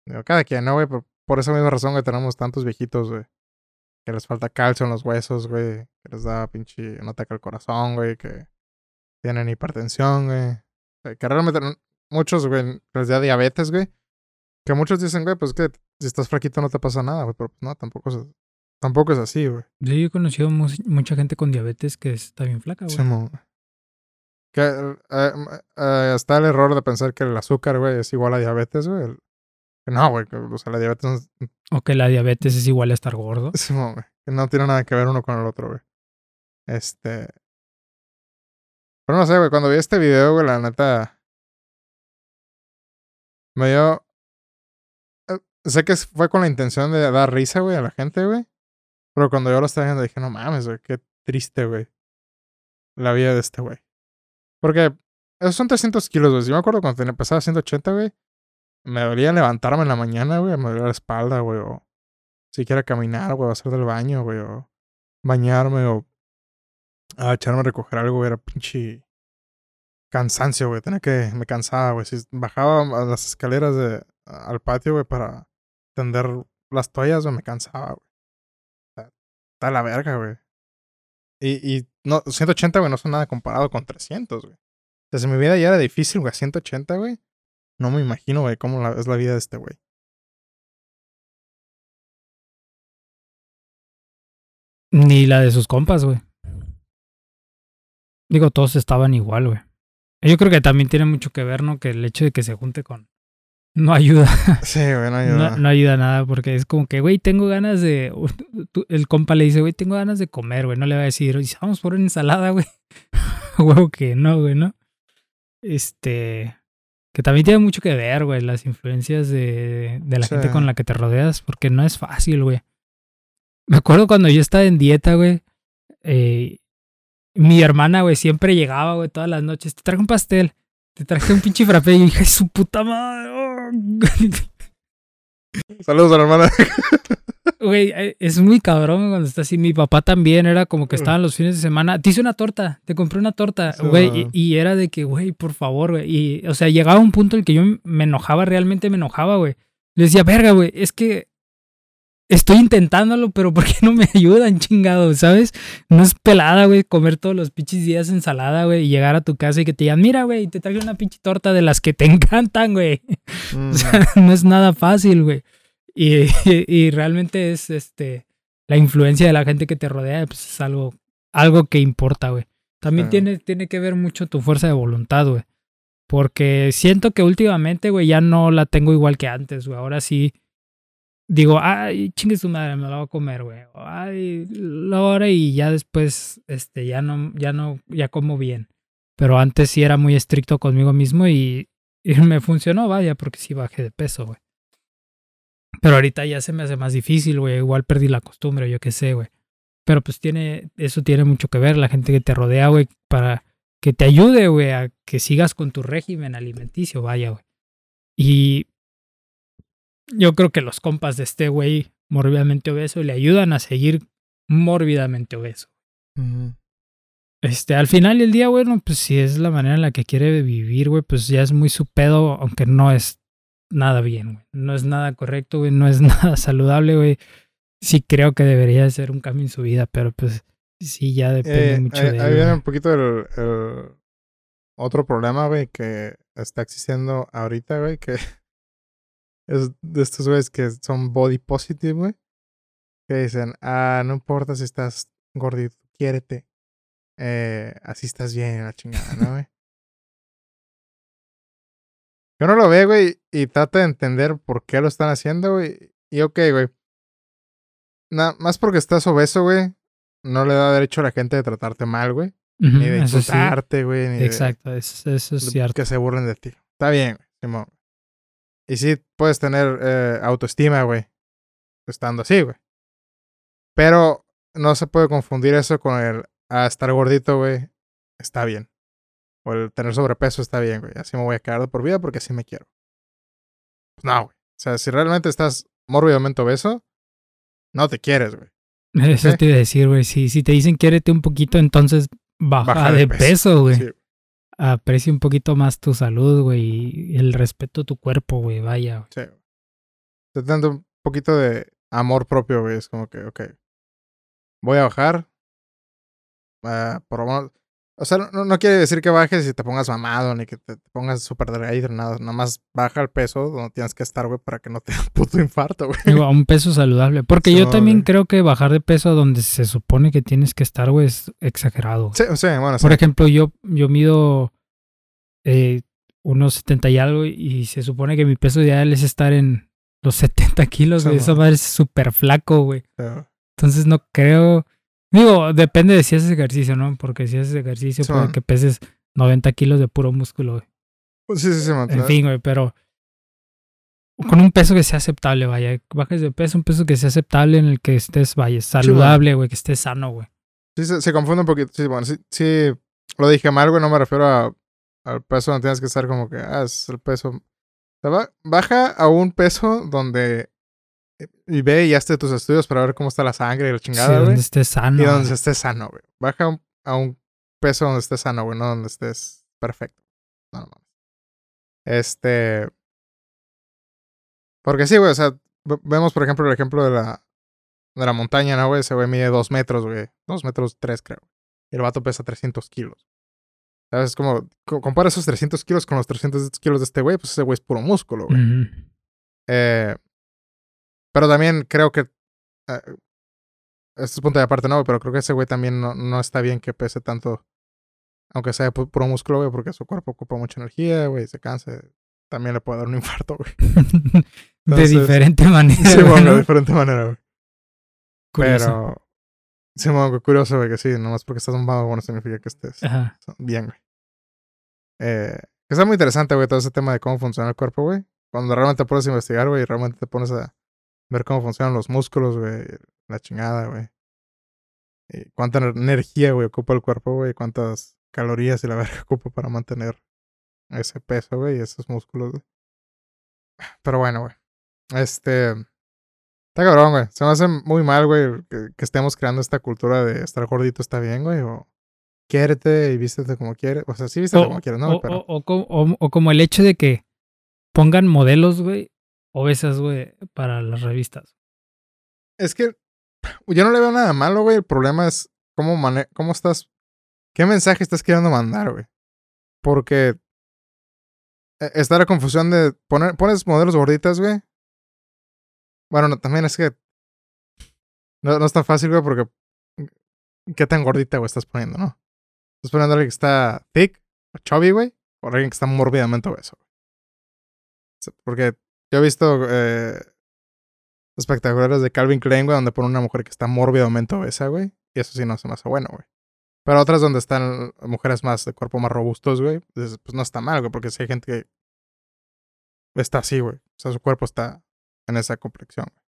pues, cada quien, ¿no, güey? Por, por esa misma razón que tenemos tantos viejitos, güey. Que les falta calcio en los huesos, güey. Que les da pinche un ataque al corazón, güey. Que tienen hipertensión, güey. Eh, Que realmente no- muchos, güey, les da diabetes, güey. Que muchos dicen, güey, pues que si estás flaquito no te pasa nada, güey. Pero pues no, tampoco es, tampoco es así, güey. Sí, yo he conocido mu- mucha gente con diabetes que está bien flaca, güey. Simón. Que eh, eh, está el error de pensar que el azúcar, güey, es igual a diabetes, güey. El- No, güey, que, o sea, la diabetes no, es- O que la diabetes es igual a estar gordo. Simón, güey, no tiene nada que ver uno con el otro, güey. Este. Pero no sé, güey, cuando vi este video, güey, la neta. Me dio. eh, Sé que fue con la intención de dar risa, güey, a la gente, güey. Pero cuando yo lo estaba viendo dije, no mames, güey, qué triste, güey. La vida de este güey. Porque esos son 300 kilos, güey. Si me acuerdo cuando tenía, pesaba 180, güey. Me dolía levantarme en la mañana, güey. Me dolía la espalda, güey. O siquiera caminar, güey. O hacer del baño, güey. O bañarme o a echarme a recoger algo, güey. Era pinche cansancio, güey. Tenía que... Me cansaba, güey. Si bajaba las escaleras de, al patio, güey, para tender las toallas, güey, me cansaba, güey. Está la verga, güey. Y, y no, 180, güey, no son nada comparado con 300, güey. Si mi vida ya era difícil, güey, 180, güey. No me imagino, güey, cómo la- es la vida de este güey. Ni la de sus compas, güey. Digo, todos estaban igual, güey. Yo creo que también tiene mucho que ver, ¿no? Que el hecho de que se junte con... No ayuda, Sí, güey, no ayuda. no, no ayuda nada, porque es como que, güey, tengo ganas de... El compa le dice, güey, tengo ganas de comer, güey. No le va a decir, oye, vamos por una ensalada, güey. Huevo que no, güey, ¿no? Este... Que también tiene mucho que ver, güey, las influencias de, de la Sí. gente con la que te rodeas, porque no es fácil, güey. Me acuerdo cuando yo estaba en dieta, güey. eh, mi hermana, güey, siempre llegaba, güey, todas las noches. Te traje un pastel. Te traje un pinche frappé. Y yo dije, "Ay, su puta madre. oh". Saludos a la hermana. Güey, eh, es muy cabrón cuando está así. Mi papá también era como que estaban los fines de semana. Te hice una torta, te compré una torta, güey. Y, y era de que, güey, por favor, güey. Y, o sea, llegaba un punto en el que yo me enojaba, realmente me enojaba, güey. Le decía, verga, güey, es que estoy intentándolo, pero ¿por qué no me ayudan, chingado? ¿Sabes? No es pelada, güey, comer todos los pinches días ensalada, güey, y llegar a tu casa y que te digan, mira, güey, te traje una pinche torta de las que te encantan, güey. Mm, O sea, no es nada fácil, güey. Y, y, y realmente es este la influencia de la gente que te rodea, pues es algo, algo que importa, güey. También tiene, tiene que ver mucho tu fuerza de voluntad, güey. Porque siento que últimamente, güey, ya no la tengo igual que antes, güey. Ahora sí digo, ay, chingue su madre, me la voy a comer, güey. Ay, la hora y ya después, este, ya no, ya no, ya como bien. Pero antes sí era muy estricto conmigo mismo y, y me funcionó, vaya, porque sí bajé de peso, güey. Pero ahorita ya se me hace más difícil, güey. Igual perdí la costumbre, yo qué sé, güey. Pero pues tiene, eso tiene mucho que ver, la gente que te rodea, güey, para que te ayude, güey, a que sigas con tu régimen alimenticio, vaya, güey. Y yo creo que los compas de este güey mórbidamente obeso le ayudan a seguir mórbidamente obeso. ujú. Este, al final del día, bueno, pues si es la manera en la que quiere vivir, güey, pues ya es muy su pedo, aunque no es nada bien, güey. No es nada correcto, güey, no es nada saludable, güey. Sí creo que debería ser un cambio en su vida, pero pues sí ya depende Eh, mucho ahí, de ahí viene un poquito el, el otro problema, güey, que está existiendo ahorita, güey, que es de estos güeyes que son body positive, güey. Que dicen, ah, no importa si estás gordito, quiérete. Eh, así estás bien, la chingada, ¿no, güey? Yo no lo ve, güey, y trata de entender por qué lo están haciendo, güey. Y ok, güey. Nada más porque estás obeso, güey, no le da derecho a la gente de tratarte mal, güey. Ni de insultarte, güey. de- exacto, eso, eso es cierto. Que se burlen de ti. Está bien, güey. Simón. Y sí, puedes tener eh, autoestima, güey. Estando así, güey. Pero no se puede confundir eso con el ah, estar gordito, güey. Está bien. O el tener sobrepeso está bien, güey. Así me voy a quedar de por vida porque así me quiero. Pues no, güey. O sea, si realmente estás mórbidamente obeso, no te quieres, güey. Eso ¿ok? te iba a decir, güey. Si, si te dicen quiérete un poquito, entonces baja, Baja de, de peso, güey. Sí. Aprecia un poquito más tu salud, güey, y el respeto a tu cuerpo, güey, vaya. güey. Sí. Te dando un poquito de amor propio, güey. Es como que, ok. Voy a bajar. ah, por lo menos. O sea, no, no quiere decir que bajes y te pongas mamado, ni que te, pongas súper delgadito, nada. Nada más baja el peso donde tienes que estar, güey, para que no te dé un puto infarto, güey. Digo, a un peso saludable. Porque Sí, yo también güey. creo que bajar de peso donde se supone que tienes que estar, güey, es exagerado. Sí, sí, bueno, sí. Por ejemplo, yo, yo mido eh, unos 70 y algo y se supone que mi peso ideal es estar en los 70 kilos, Sí, güey. Esa man. madre es súper flaco, güey. Sí, Entonces no creo. Digo, depende de si haces ejercicio, ¿no? Porque si haces ejercicio, Sí, puede que peses 90 kilos de puro músculo, güey. Pues sí, sí, sí, man. En fin, güey, pero con un peso que sea aceptable, vaya. Bajes de peso, un peso que sea aceptable en el que estés, vaya, saludable, güey, que estés sano, güey. Sí, se, se confunde un poquito. Sí, bueno, sí, sí. Lo dije mal, güey. No me refiero a, al peso donde tienes que estar como que, ah, es el peso. O sea, ba- baja a un peso donde. Y ve y hazte tus estudios para ver cómo está la sangre y la Sí, chingada, donde güey. estés sano. y donde güey. estés sano, güey. Baja a un, a un peso donde estés sano, güey. No donde estés perfecto. No, no mames. Este. Porque sí, güey. O sea, ve- vemos, por ejemplo, el ejemplo de la. de la montaña, ¿no, güey? Ese güey mide dos metros, güey. Dos metros tres, creo. Y el vato pesa 300 kilos. ¿Sabes? Es como, co- compara esos 300 kilos con los 300 kilos de este güey, pues ese güey es puro músculo, güey. Eh, pero también creo que. eh, este es punto de aparte, no, pero creo que ese güey también no, no está bien que pese tanto. Aunque sea pu- puro músculo, güey, porque su cuerpo ocupa mucha energía, güey, se cansa. También le puede dar un infarto, güey. de diferente manera. Sí, bueno, de diferente manera, güey. Curioso. Pero. Sí, bueno, curioso, güey, que sí, nomás porque estás mamado, bueno, significa que estés Ajá. bien, güey. Eh, está muy interesante, güey, todo ese tema de cómo funciona el cuerpo, güey. Cuando realmente te pones a investigar, güey, y realmente te pones a ver cómo funcionan los músculos, güey, la chingada, güey. Y cuánta ener- energía, güey, ocupa el cuerpo, güey, cuántas calorías y la verga ocupa para mantener ese peso, güey, y esos músculos, güey. Pero bueno, güey. Este. Está cabrón, güey. Se me hace muy mal, güey, que, que estemos creando esta cultura de estar gordito está bien, güey, o quiérete y vístete como quieres. O sea, sí vístete O, como quieres, ¿no? Pero o como el hecho de que pongan modelos, güey, obesas, güey, para las revistas. es que yo no le veo nada malo, güey. El problema es cómo, mane cómo estás, qué mensaje estás queriendo mandar, güey. Porque eh, está la confusión de poner, pones modelos gorditas, güey. Bueno, no, también es que no, no es tan fácil, güey, porque qué tan gordita, güey, estás poniendo, ¿no? Estás poniendo a alguien que está thick o chubby, güey, o alguien que está mórbidamente obeso, güey. Porque yo he visto eh, espectaculares de Calvin Klein, güey, donde pone una mujer que está mórbidamente obesa, güey. Y eso sí no se me hace bueno, güey. Pero otras donde están mujeres más de cuerpo más robustos, güey, pues no está mal, güey, porque si hay gente que está así, güey. O sea, su cuerpo está en esa complexión, güey.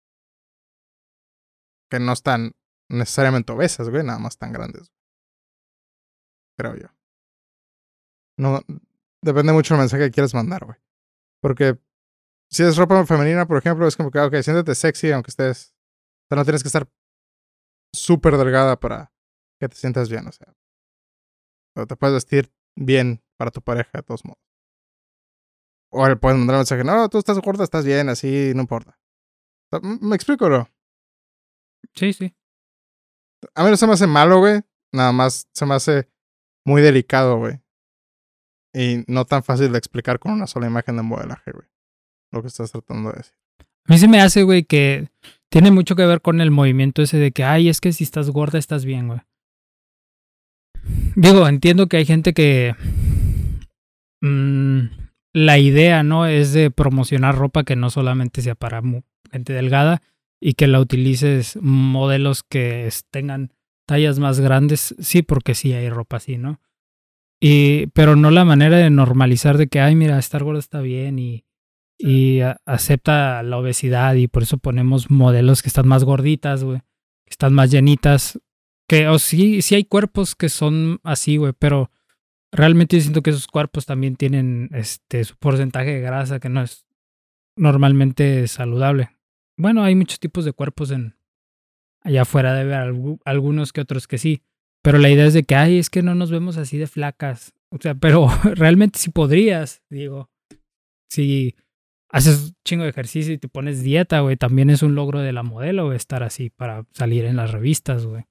Que no están necesariamente obesas, güey, nada más tan grandes. Creo yo. No, depende mucho del mensaje que quieres mandar, güey. Porque si es ropa femenina, por ejemplo, es como que, ok, siéntete sexy aunque estés. O sea, no tienes que estar súper delgada para que te sientas bien, o sea. Pero te puedes vestir bien para tu pareja, de todos modos. O le puedes mandar un mensaje, no, tú estás gorda, estás bien, así, no importa. O sea, m- ¿Me explico, no? Sí, sí. A mí no se me hace malo, güey. Nada más se me hace muy delicado, güey. Y no tan fácil de explicar con una sola imagen de modelaje, güey. Lo que estás tratando de decir. A mí se me hace, güey, que tiene mucho que ver con el movimiento ese de que, ay, es que si estás gorda estás bien, güey. Digo, entiendo que hay gente que... mm, la idea, ¿no? Es de promocionar ropa que no solamente sea para gente delgada y que la utilices modelos que tengan tallas más grandes. Sí, porque sí hay ropa así, ¿no? Y, pero no la manera de normalizar de que, ay, mira, estar gorda está bien y, y acepta la obesidad y por eso ponemos modelos que están más gorditas, güey, que están más llenitas, que o sí, sí hay cuerpos que son así, güey, pero realmente yo siento que esos cuerpos también tienen este su porcentaje de grasa que no es normalmente saludable. Bueno, hay muchos tipos de cuerpos en allá afuera debe haber algu- algunos que otros que sí, pero la idea es de que ay, es que no nos vemos así de flacas. O sea, pero realmente si podrías, digo, si haces un chingo de ejercicio y te pones dieta, güey, también es un logro de la modelo, estar así para salir en las revistas, güey.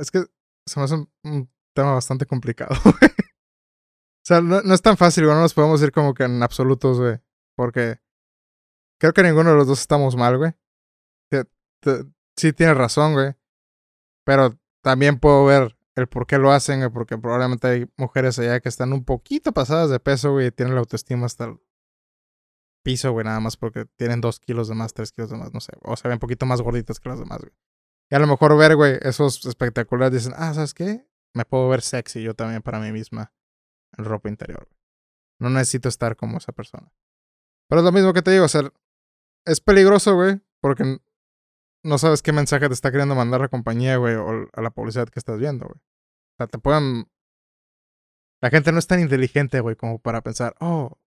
Es que se me hace un, tema bastante complicado, güey. O sea, no, no es tan fácil, güey. No nos podemos ir como que en absolutos, güey. Porque creo que ninguno de los dos estamos mal, güey. Te- Sí tienes razón, güey. Pero también puedo ver por qué lo hacen. Porque probablemente hay mujeres allá que están un poquito pasadas de peso, güey. Y tienen la autoestima hasta el piso, güey. Nada más porque tienen dos kilos de más, tres kilos de más, no sé. O se ven un poquito más gorditas que las demás, güey. Y a lo mejor ver, güey, esos espectaculares dicen, ah, ¿sabes qué? Me puedo ver sexy yo también para mí misma en ropa interior. güey. No necesito estar como esa persona. Pero es lo mismo que te digo, o sea, es peligroso, güey, porque no sabes qué mensaje te está queriendo mandar la compañía, güey, o a la publicidad que estás viendo, güey. Sea, te pueden... La gente no es tan inteligente, güey, como para pensar, oh,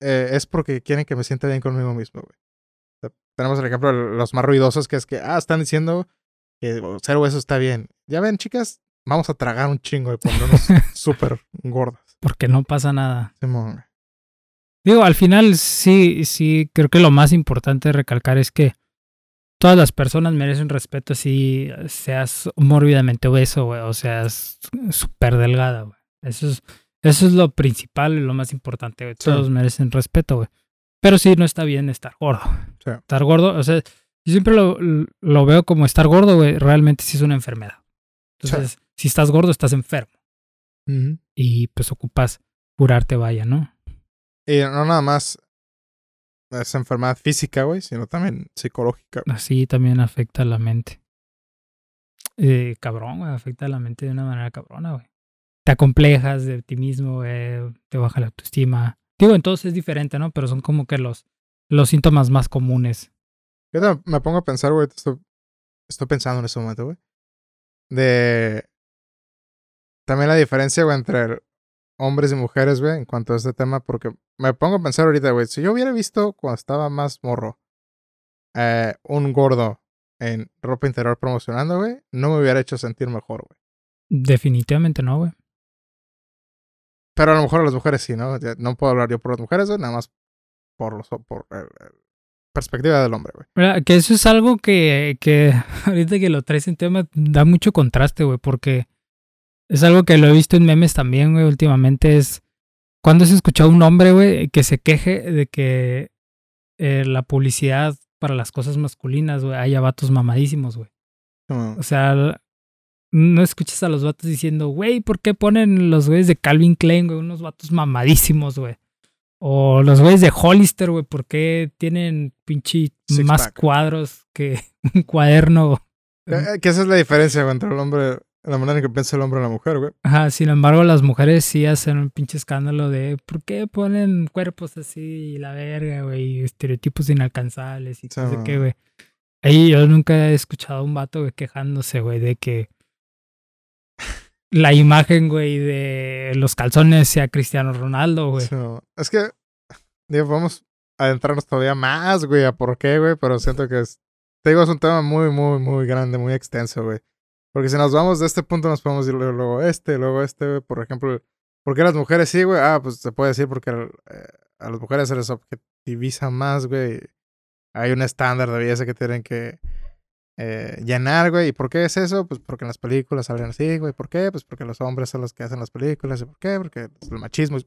eh, es porque quieren que me sienta bien conmigo mismo, güey. O sea, tenemos el ejemplo de los más ruidosos, que es que, ah, están diciendo que ser hueso está bien. Ya ven, chicas, vamos a tragar un chingo y ponernos súper gordas. Porque no pasa nada. Simón. Digo, al final sí, sí, creo que lo más importante de recalcar es que todas las personas merecen respeto si seas mórbidamente obeso, güey, o seas súper delgada, güey. Eso es, eso es lo principal y lo más importante, güey. Todos merecen respeto, güey. Pero sí, no está bien estar gordo. Estar gordo, o sea, yo siempre lo, lo veo como estar gordo, güey, realmente sí es una enfermedad. Entonces, si estás gordo, estás enfermo. Y pues ocupas curarte, vaya, ¿no? Y no nada más es enfermedad física, güey, sino también psicológica. Así también afecta a la mente. Eh, cabrón, güey, afecta a la mente de una manera cabrona, güey. Te acomplejas de ti mismo, güey, te baja la autoestima. Digo, entonces es diferente, ¿no? Pero son como que los, los síntomas más comunes. Yo me pongo a pensar, güey, estoy, estoy pensando en ese momento, güey. De... También la diferencia, güey, entre hombres y mujeres, güey, en cuanto a este tema, porque me pongo a pensar ahorita, güey, si yo hubiera visto cuando estaba más morro eh, un gordo en ropa interior promocionando, güey, no me hubiera hecho sentir mejor, güey. Definitivamente no, güey. Pero a lo mejor a las mujeres sí, ¿no? No puedo hablar yo por las mujeres, güey, nada más por los por la perspectiva del hombre, güey. Que eso es algo que, que ahorita que lo traes en tema da mucho contraste, güey, porque es algo que lo he visto en memes también, güey, últimamente es... ¿Cuándo has escuchado un hombre, güey, que se queje de que eh, la publicidad para las cosas masculinas, güey, haya vatos mamadísimos, güey? O sea, no escuchas a los vatos diciendo, güey, ¿por qué ponen los güeyes de Calvin Klein, güey, unos vatos mamadísimos, güey? O los güeyes de Hollister, güey, ¿por qué tienen pinche más cuadros que un cuaderno? Eh, que esa es la diferencia entre el hombre la manera en que piensa el hombre y la mujer, güey. Ajá, sin embargo, las mujeres sí hacen un pinche escándalo de por qué ponen cuerpos así y la verga, güey, estereotipos inalcanzables y no sé qué, güey. Ahí yo nunca he escuchado a un vato, güey, quejándose, güey, de que la imagen, güey, de los calzones sea Cristiano Ronaldo, güey. es que, digo, vamos a adentrarnos todavía más, güey, a por qué, güey, pero siento que es, te digo, es un tema muy, muy, muy grande, muy extenso, güey. Porque si nos vamos de este punto, nos podemos ir luego este, luego este, Por ejemplo, ¿por qué las mujeres sí, güey? Ah, pues se puede decir porque eh, a las mujeres se les objetiviza más, güey. Hay un estándar de belleza que tienen que eh, llenar, güey. ¿Y por qué es eso? Pues porque en las películas salen así, güey. ¿Por qué? Pues porque los hombres son los que hacen las películas. ¿Y por qué? Porque el machismo.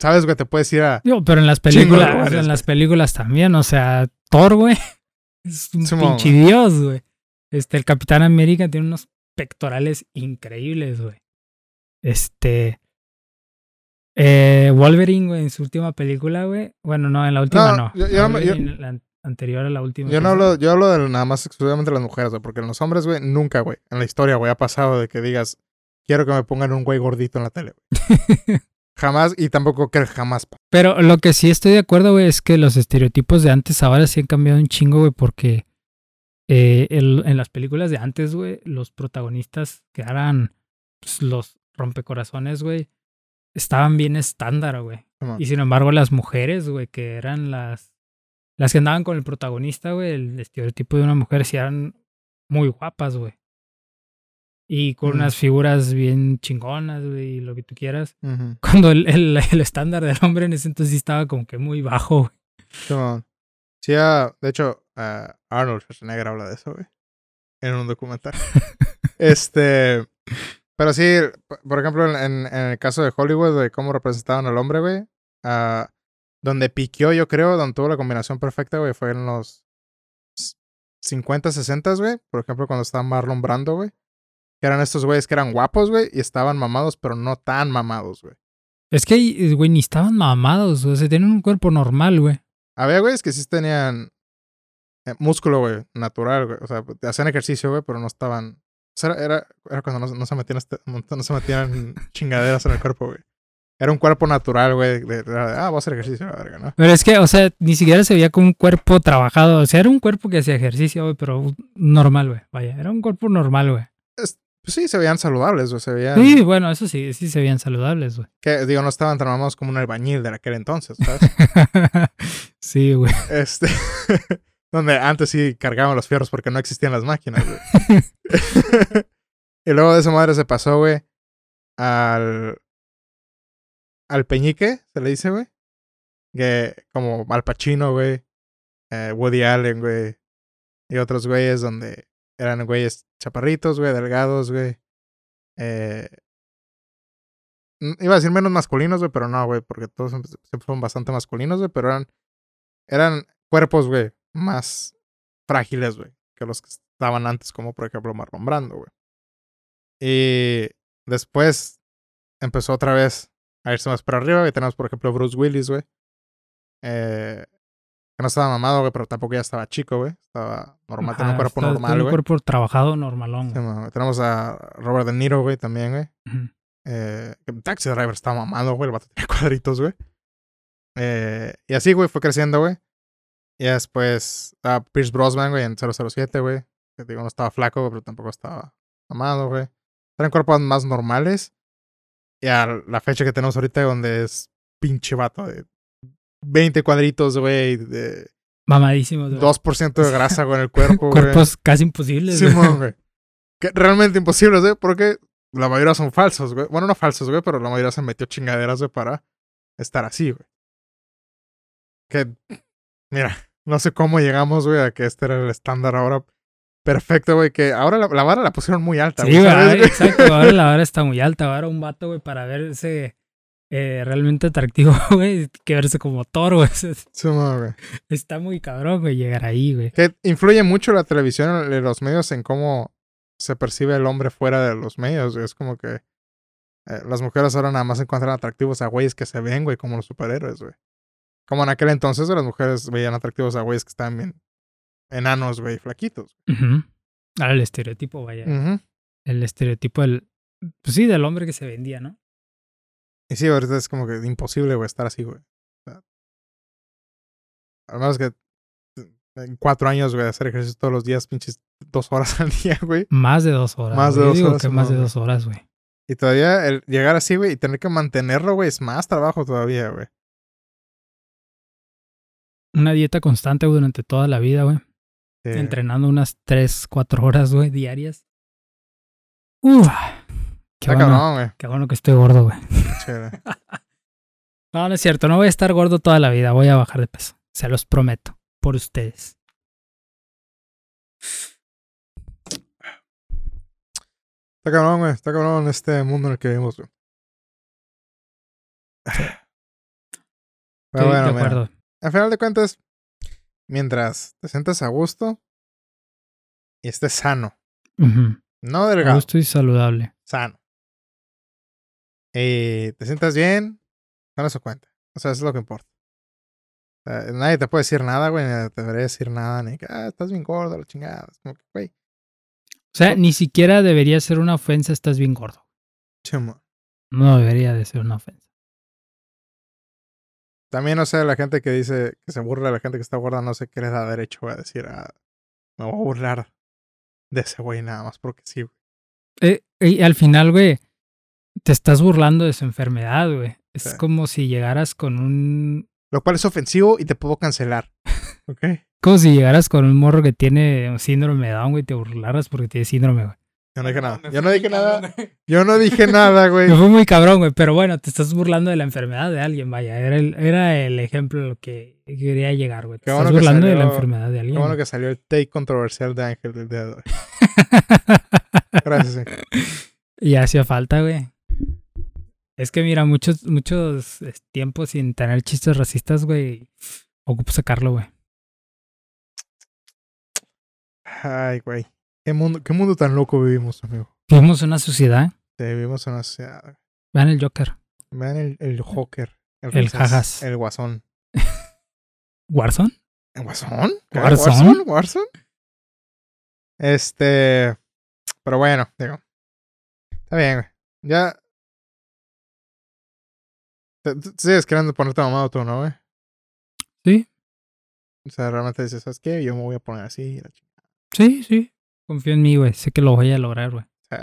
¿Sabes, güey? Te puedes ir a. Yo, pero en las películas, en las películas también, o sea, Thor, güey. Es un pinche dios, güey. Este, el Capitán América tiene unos pectorales increíbles, güey. Este. Eh, Wolverine, güey, en su última película, güey. Bueno, no, en la última no. Yo, la anterior a la última. Yo no hablo, yo hablo de nada más exclusivamente de las mujeres, güey. Porque en los hombres, güey, nunca, güey. En la historia, güey, ha pasado de que digas, quiero que me pongan un güey gordito en la tele, güey. jamás, y tampoco que jamás. Pero lo que sí estoy de acuerdo, güey, es que los estereotipos de antes ahora sí han cambiado un chingo, güey, porque eh, en las películas de antes, güey, los protagonistas que eran pues, los rompecorazones, güey, estaban bien estándar, güey. Y sin embargo, las mujeres, güey, que eran las, las que andaban con el protagonista, güey, el estereotipo de una mujer, sí eran muy guapas, güey. Y con unas figuras bien chingonas, güey, lo que tú quieras. Cuando el, el, el, estándar del hombre en ese entonces estaba como que muy bajo, güey. Sí, ah, de hecho, uh, Arnold Schwarzenegger habla de eso, güey. En un documental. este. Pero sí, por ejemplo, en, en, el caso de Hollywood, de cómo representaban al hombre, güey. Uh, donde piqueó, yo creo, donde tuvo la combinación perfecta, güey, fue en los 50, 60, güey. Por ejemplo, cuando estaba Marlon Brando, güey. Que eran estos güeyes que eran guapos, güey, y estaban mamados, pero no tan mamados, güey. Es que, güey, ni estaban mamados, o sea, tienen un cuerpo normal, güey. Había güeyes que sí tenían eh, músculo, güey, natural, güey. O sea, hacían ejercicio, güey, pero no estaban. O sea, era, era cuando no, se metían este, no se metían chingaderas en el cuerpo, güey. Era un cuerpo natural, güey. De, ah, voy a hacer ejercicio, la verga, ¿no? Pero es que, o sea, ni siquiera se veía como un cuerpo trabajado. O sea, era un cuerpo que hacía ejercicio, güey, pero normal, güey. Vaya, era un cuerpo normal, güey. pues sí, se veían saludables, güey. Se veían. Sí, bueno, eso sí, sí se veían saludables, güey. Que, digo, no estaban tan mamados como un albañil de aquel entonces, ¿sabes? sí, güey. Este. Donde antes sí cargaban los fierros porque no existían las máquinas, güey. y luego de esa madre se pasó, güey, al. Al peñique, se le dice, güey. Que, como Al Pacino, güey. eh, Woody Allen, güey. Y otros güeyes donde eran güeyes chaparritos, güey, delgados, güey. Eh, n- iba a decir menos masculinos, güey, pero no, güey, porque todos siempre fueron bastante masculinos, güey, pero eran, eran cuerpos, güey, más frágiles, güey, que los que estaban antes, como por ejemplo Marlon Brando, güey. Y después empezó otra vez a irse más para arriba, y tenemos, por ejemplo, Bruce Willis, güey. Eh, que no estaba mamado, güey, pero tampoco ya estaba chico, güey. Estaba normal, tenía un cuerpo está- normal, tiene un güey. cuerpo trabajado normalón. Sí, güey. tenemos a Robert De Niro, güey, también, güey. Eh, Taxi Driver estaba mamado, güey. El vato tenía cuadritos, güey. Eh, y así, güey, fue creciendo, güey. Y después estaba Pierce Brosnan, güey, en 007, güey. Que digo, no estaba flaco, güey, pero tampoco estaba mamado, güey. Eran cuerpos más normales. Y a la fecha que tenemos ahorita, donde es pinche vato de 20 cuadritos, güey. De Mamadísimos. güey. 2% de grasa, güey, en el cuerpo, güey. Cuerpos casi imposibles. güey. Simón, güey. Que realmente imposibles, güey, porque la mayoría son falsos, güey. Bueno, no falsos, güey, pero la mayoría se metió chingaderas, güey, para estar así, güey. Que, mira, no sé cómo llegamos, güey, a que este era el estándar ahora perfecto, güey, que ahora la, la vara la pusieron muy alta, Sí, güey. güey, ¿sabes, ah, güey? exacto. Ahora la vara está muy alta. Ahora un vato, güey, para verse eh, realmente atractivo, güey, que verse como Thor, güey. Está muy cabrón, güey, llegar ahí, güey. Que influye mucho la televisión los medios en cómo se percibe el hombre fuera de los medios, güey. Es como que eh, las mujeres ahora nada más encuentran atractivos a güeyes que se ven, güey, como los superhéroes, güey. Como en aquel entonces las mujeres veían atractivos a güeyes que estaban bien enanos, güey, flaquitos. Ujú. Ahora el estereotipo, vaya. Ujú. El estereotipo del. Pues sí, del hombre que se vendía, ¿no? Y sí, ahorita es como que imposible, güey, estar así, güey. O sea, al menos que en cuatro años, güey, hacer ejercicio todos los días, pinches dos horas al día, güey. Más de dos horas. Más de. Yo dos digo horas, que no, más de dos horas, güey. Y todavía el llegar así, güey, y tener que mantenerlo, güey, es más trabajo todavía, güey. Una dieta constante, güey, durante toda la vida, güey. Sí. Entrenando unas tres, cuatro horas, güey, diarias. Uf. Qué Está bueno, cabrón, güey. qué bueno que estoy gordo, güey. Chévere. No, no es cierto. No voy a estar gordo toda la vida. Voy a bajar de peso. Se los prometo. Por ustedes. Está cabrón, güey. Está cabrón este mundo en el que vivimos, güey. Pero Estoy bueno, de mira, al final de cuentas, mientras te sientas a gusto y estés sano, no delgado, Gusto y saludable. sano. Y te sientas bien, con eso cuenta. O sea, eso es lo que importa. O sea, nadie te puede decir nada, güey, ni te debería decir nada, ni que, ah, estás bien gordo, la chingada. Es como que, güey, O sea, ni siquiera debería ser una ofensa. Estás bien gordo. chimo. No debería de ser una ofensa. También, no sé, la gente que dice, que se burla de la gente que está gorda, no sé qué les da derecho a decir, ah, me voy a burlar de ese güey nada más porque sí, güey. Eh, y al final, güey, te estás burlando de su enfermedad, güey. Es Sí. como si llegaras con un. Lo cual es ofensivo y te puedo cancelar. ¿Ok? Como si llegaras con un morro que tiene un síndrome de Down, güey, y te burlaras porque tiene síndrome, güey. Yo no dije nada. Yo no dije nada. Yo no dije nada, güey. Me fue muy cabrón, güey, pero bueno, te estás burlando de la enfermedad de alguien, vaya. Era el, era el ejemplo a lo que quería llegar, güey. Te Qué estás bueno que burlando de la salió- enfermedad de Qué alguien. bueno que salió el take controversial de Ángel del día de hoy. Gracias, Ángel. y hacía falta, güey. Es que mira, muchos, muchos eh, tiempos sin tener chistes racistas, güey. Ocupo sacarlo, güey. Ay, güey. ¿Qué mundo, qué mundo tan loco vivimos, amigo. Vivimos en una sociedad. Sí, vivimos en una sociedad. Vean el Joker. Vean el, el Joker. El francés, jajas. El guasón. ¿Warzone? ¿El guasón? ¿Warzone? ¿Warzone? Este. Pero bueno, digo. Está bien, güey. Ya. Te- te- Sigues queriendo ponerte mamado tú, ¿no, güey? Sí, O sea, realmente dices, ¿sabes qué? Yo me voy a poner así. la sí, sí. Confío en mí, güey. Sé que lo voy a lograr, güey. Sí.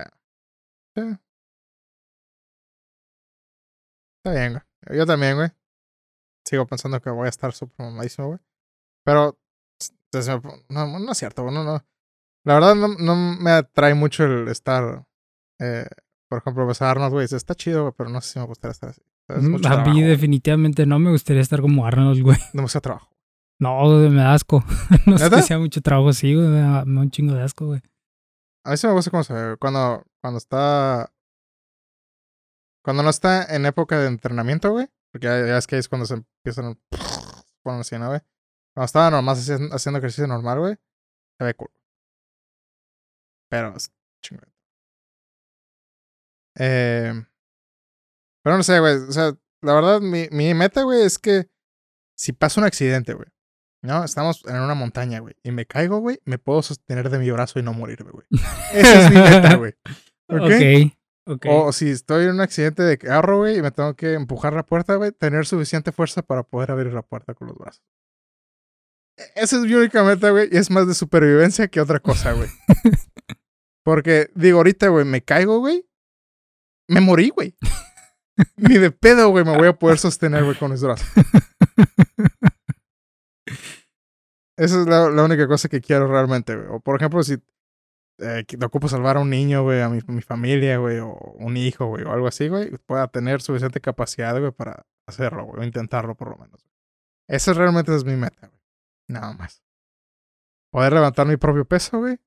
Está bien, güey. Yo también, güey. Sigo pensando que voy a estar súper mamadísimo, güey. Pero. me No, no es cierto, güey. No, no. La verdad, no, no me atrae mucho el estar. eh, por ejemplo, a Arnold, güey. Está chido, güey, pero no sé si me gustaría estar así. Es mucho Mm, A mí definitivamente no me gustaría estar como Arnold, güey. Demasiado trabajo. No, güey, me da asco. no ¿Neta? que sea mucho trabajo, sí, güey. Me da, me da un chingo de asco, güey. A mí sí me gusta cómo se ve. Cuando, cuando está. Cuando no está en época de entrenamiento, güey. Porque ya, ya es que es cuando se empiezan. Ponen así, ¿no, güey? Cuando estaba normal haciendo, haciendo ejercicio normal, güey. Se ve cool. Pero es chingón. Eh, pero no sé, güey. O sea, la verdad, mi, mi meta, güey, es que si pasa un accidente, güey. No, estamos en una montaña, güey. Y me caigo, güey. Me puedo sostener de mi brazo y no morirme, güey. Esa es mi meta, güey. ¿Ok? Ok. Ok. O si estoy en un accidente de carro, güey, y me tengo que empujar la puerta, güey, tener suficiente fuerza para poder abrir la puerta con los brazos. E- Esa es mi única meta, güey, y es más de supervivencia que otra cosa, güey. Porque, digo, ahorita, güey, me caigo, güey, me morí, güey. Ni de pedo, güey, me voy a poder sostener, güey, con mis brazos. Esa es la, la única cosa que quiero realmente, güey. O, por ejemplo, si eh, te ocupo salvar a un niño, güey, a mi, mi familia, güey, o un hijo, güey, o algo así, güey, pueda tener suficiente capacidad, güey, para hacerlo, güey, o intentarlo por lo menos. Esa realmente es mi meta, güey. Nada más. Poder levantar mi propio peso, güey,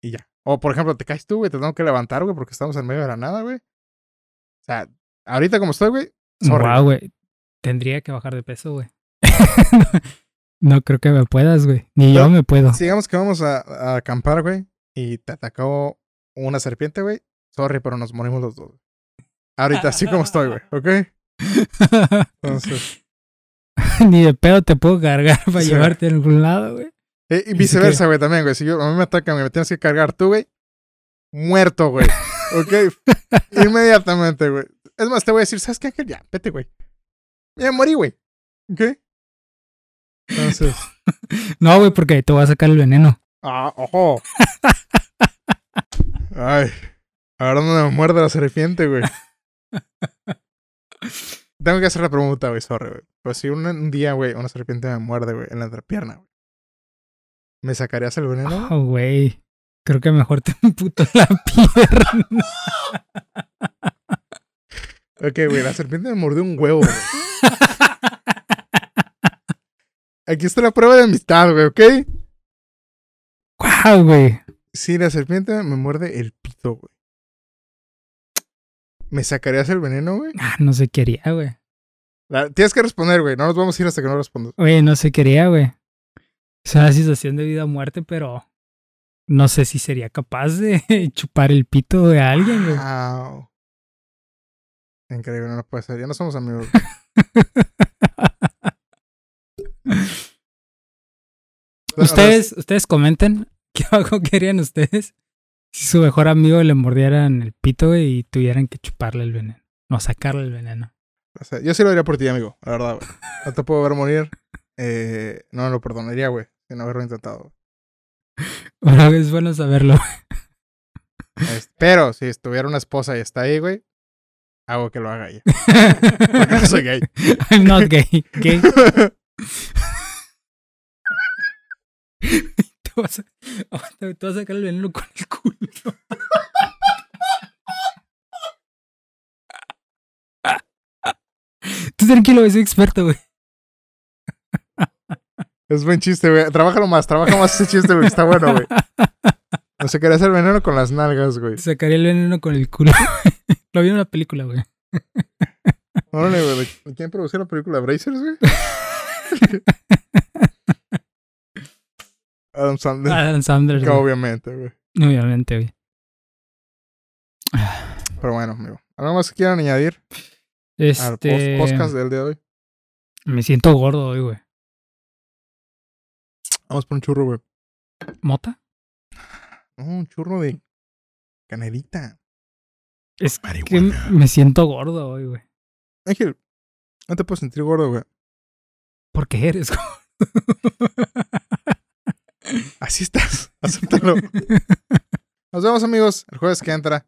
y ya. O, por ejemplo, te caes tú, güey, te tengo que levantar, güey, porque estamos en medio de la nada, güey. O sea, ahorita como estoy, güey, sorry. Güey. Tendría que bajar de peso, güey. no creo que me puedas, güey. Ni yo me puedo. Sigamos que vamos a, a acampar, güey, y te atacó una serpiente, güey. Sorry, pero nos morimos los dos. Ahorita, así como estoy, güey, ¿ok? Entonces, Ni de pedo te puedo cargar para Sí. llevarte a algún lado, güey. eh, y viceversa, güey, también, güey. Si yo, a mí me atacan, me tienes que cargar tú, güey. Muerto, güey. ¿Ok? Inmediatamente, güey. Es más, te voy a decir, ¿sabes qué, Ángel? Ya, vete, güey. Ya morí, güey. ¿Ok? Entonces, No, güey, porque te voy a sacar el veneno. ah, ojo. Ay, ahora no me muerde la serpiente, güey. Tengo que hacer la pregunta, güey, sorry, güey. Pues si un, un día, güey, una serpiente me muerde, güey, en la entrepierna, güey. ¿Me sacarías el veneno? Oh, güey. Creo que mejor te emputo la pierna. Ok, güey, la serpiente me mordió un huevo, güey. Aquí está la prueba de amistad, güey, ¿ok? Guau, güey. Si la serpiente me muerde el pito, güey. ¿Me sacarías el veneno, güey? Ah, no se quería, güey. La- Tienes que responder, güey. No nos vamos a ir hasta que no respondas. Güey, no se quería, güey. Es una situación de vida o muerte, pero no sé si sería capaz de chupar el pito de alguien, güey. Wow. Increíble, no puede ser. Ya no somos amigos. Ustedes, ustedes comenten qué abajo querían ustedes si su mejor amigo le mordieran el pito y tuvieran que chuparle el veneno. No, sacarle el veneno. O sea, yo sí lo haría por ti, amigo. La verdad, güey. No te puedo ver morir. Eh, no lo perdonaría, güey. Sin haberlo intentado. Es bueno saberlo. Pero si estuviera una esposa y está ahí, güey, hago que lo haga ella. Porque no soy gay. I'm not gay. ¿Gay? te, vas a, aguanta, te vas a sacar el veneno con el culo. Tú tranquilo, soy experto, güey. Es buen chiste, güey. Trabájalo más, trabaja más ese chiste, güey. Está bueno, güey. No quería hacer veneno con las nalgas, güey. Sacaría el veneno con el culo. Lo vi en una película, güey. Órale, güey. ¿de ¿Quién produjo la película? ¿Brazers, güey? Adam Sandler. Adam Sandler, Que güey. obviamente, güey. Obviamente, güey. Pero bueno, amigo. ¿Algo más que quieran añadir al post- Este. podcast del día de hoy? Me siento gordo hoy, güey. Vamos por un churro, güey. ¿Mota? No, un churro de canelita. Es que Marihuana. me siento gordo hoy, güey. Ángel, no te puedo sentir gordo, güey. ¿Por qué eres gordo? Así estás. Acéptalo. Nos vemos, amigos, el jueves que entra.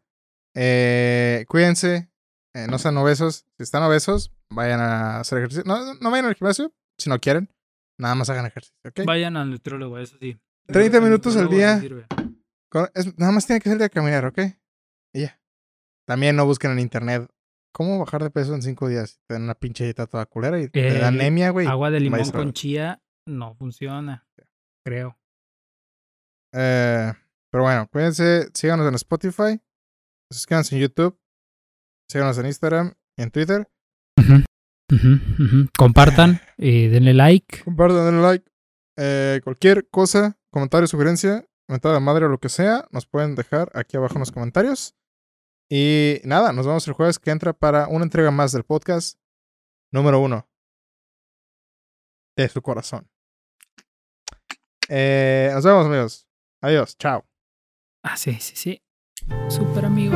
Eh, cuídense. eh, no sean obesos. Si están obesos, vayan a hacer ejercicio. No, no vayan al gimnasio si no quieren. Nada más hagan ejercicio, ¿ok? Vayan al nutriólogo, eso sí. 30 El minutos al día. Con- es- nada más tiene que salir a caminar, ¿ok? Y ya. También no busquen en internet ¿cómo bajar de peso en cinco días? Te dan una pinche dieta toda culera y te da Eh, anemia, güey. Agua de limón con chía no funciona. Creo. Eh, pero bueno, cuídense, síganos en Spotify, suscríbanse en YouTube, síganos en Instagram y en Twitter. Compartan y denle like. Compartan, denle like. Eh, cualquier cosa, comentario, sugerencia, mentada de madre o lo que sea, nos pueden dejar aquí abajo en los comentarios. Y nada, nos vemos el jueves que entra para una entrega más del podcast número uno de su corazón. Eh, nos vemos, amigos. Adiós, chao. Ah, sí, sí, sí. Super amigo.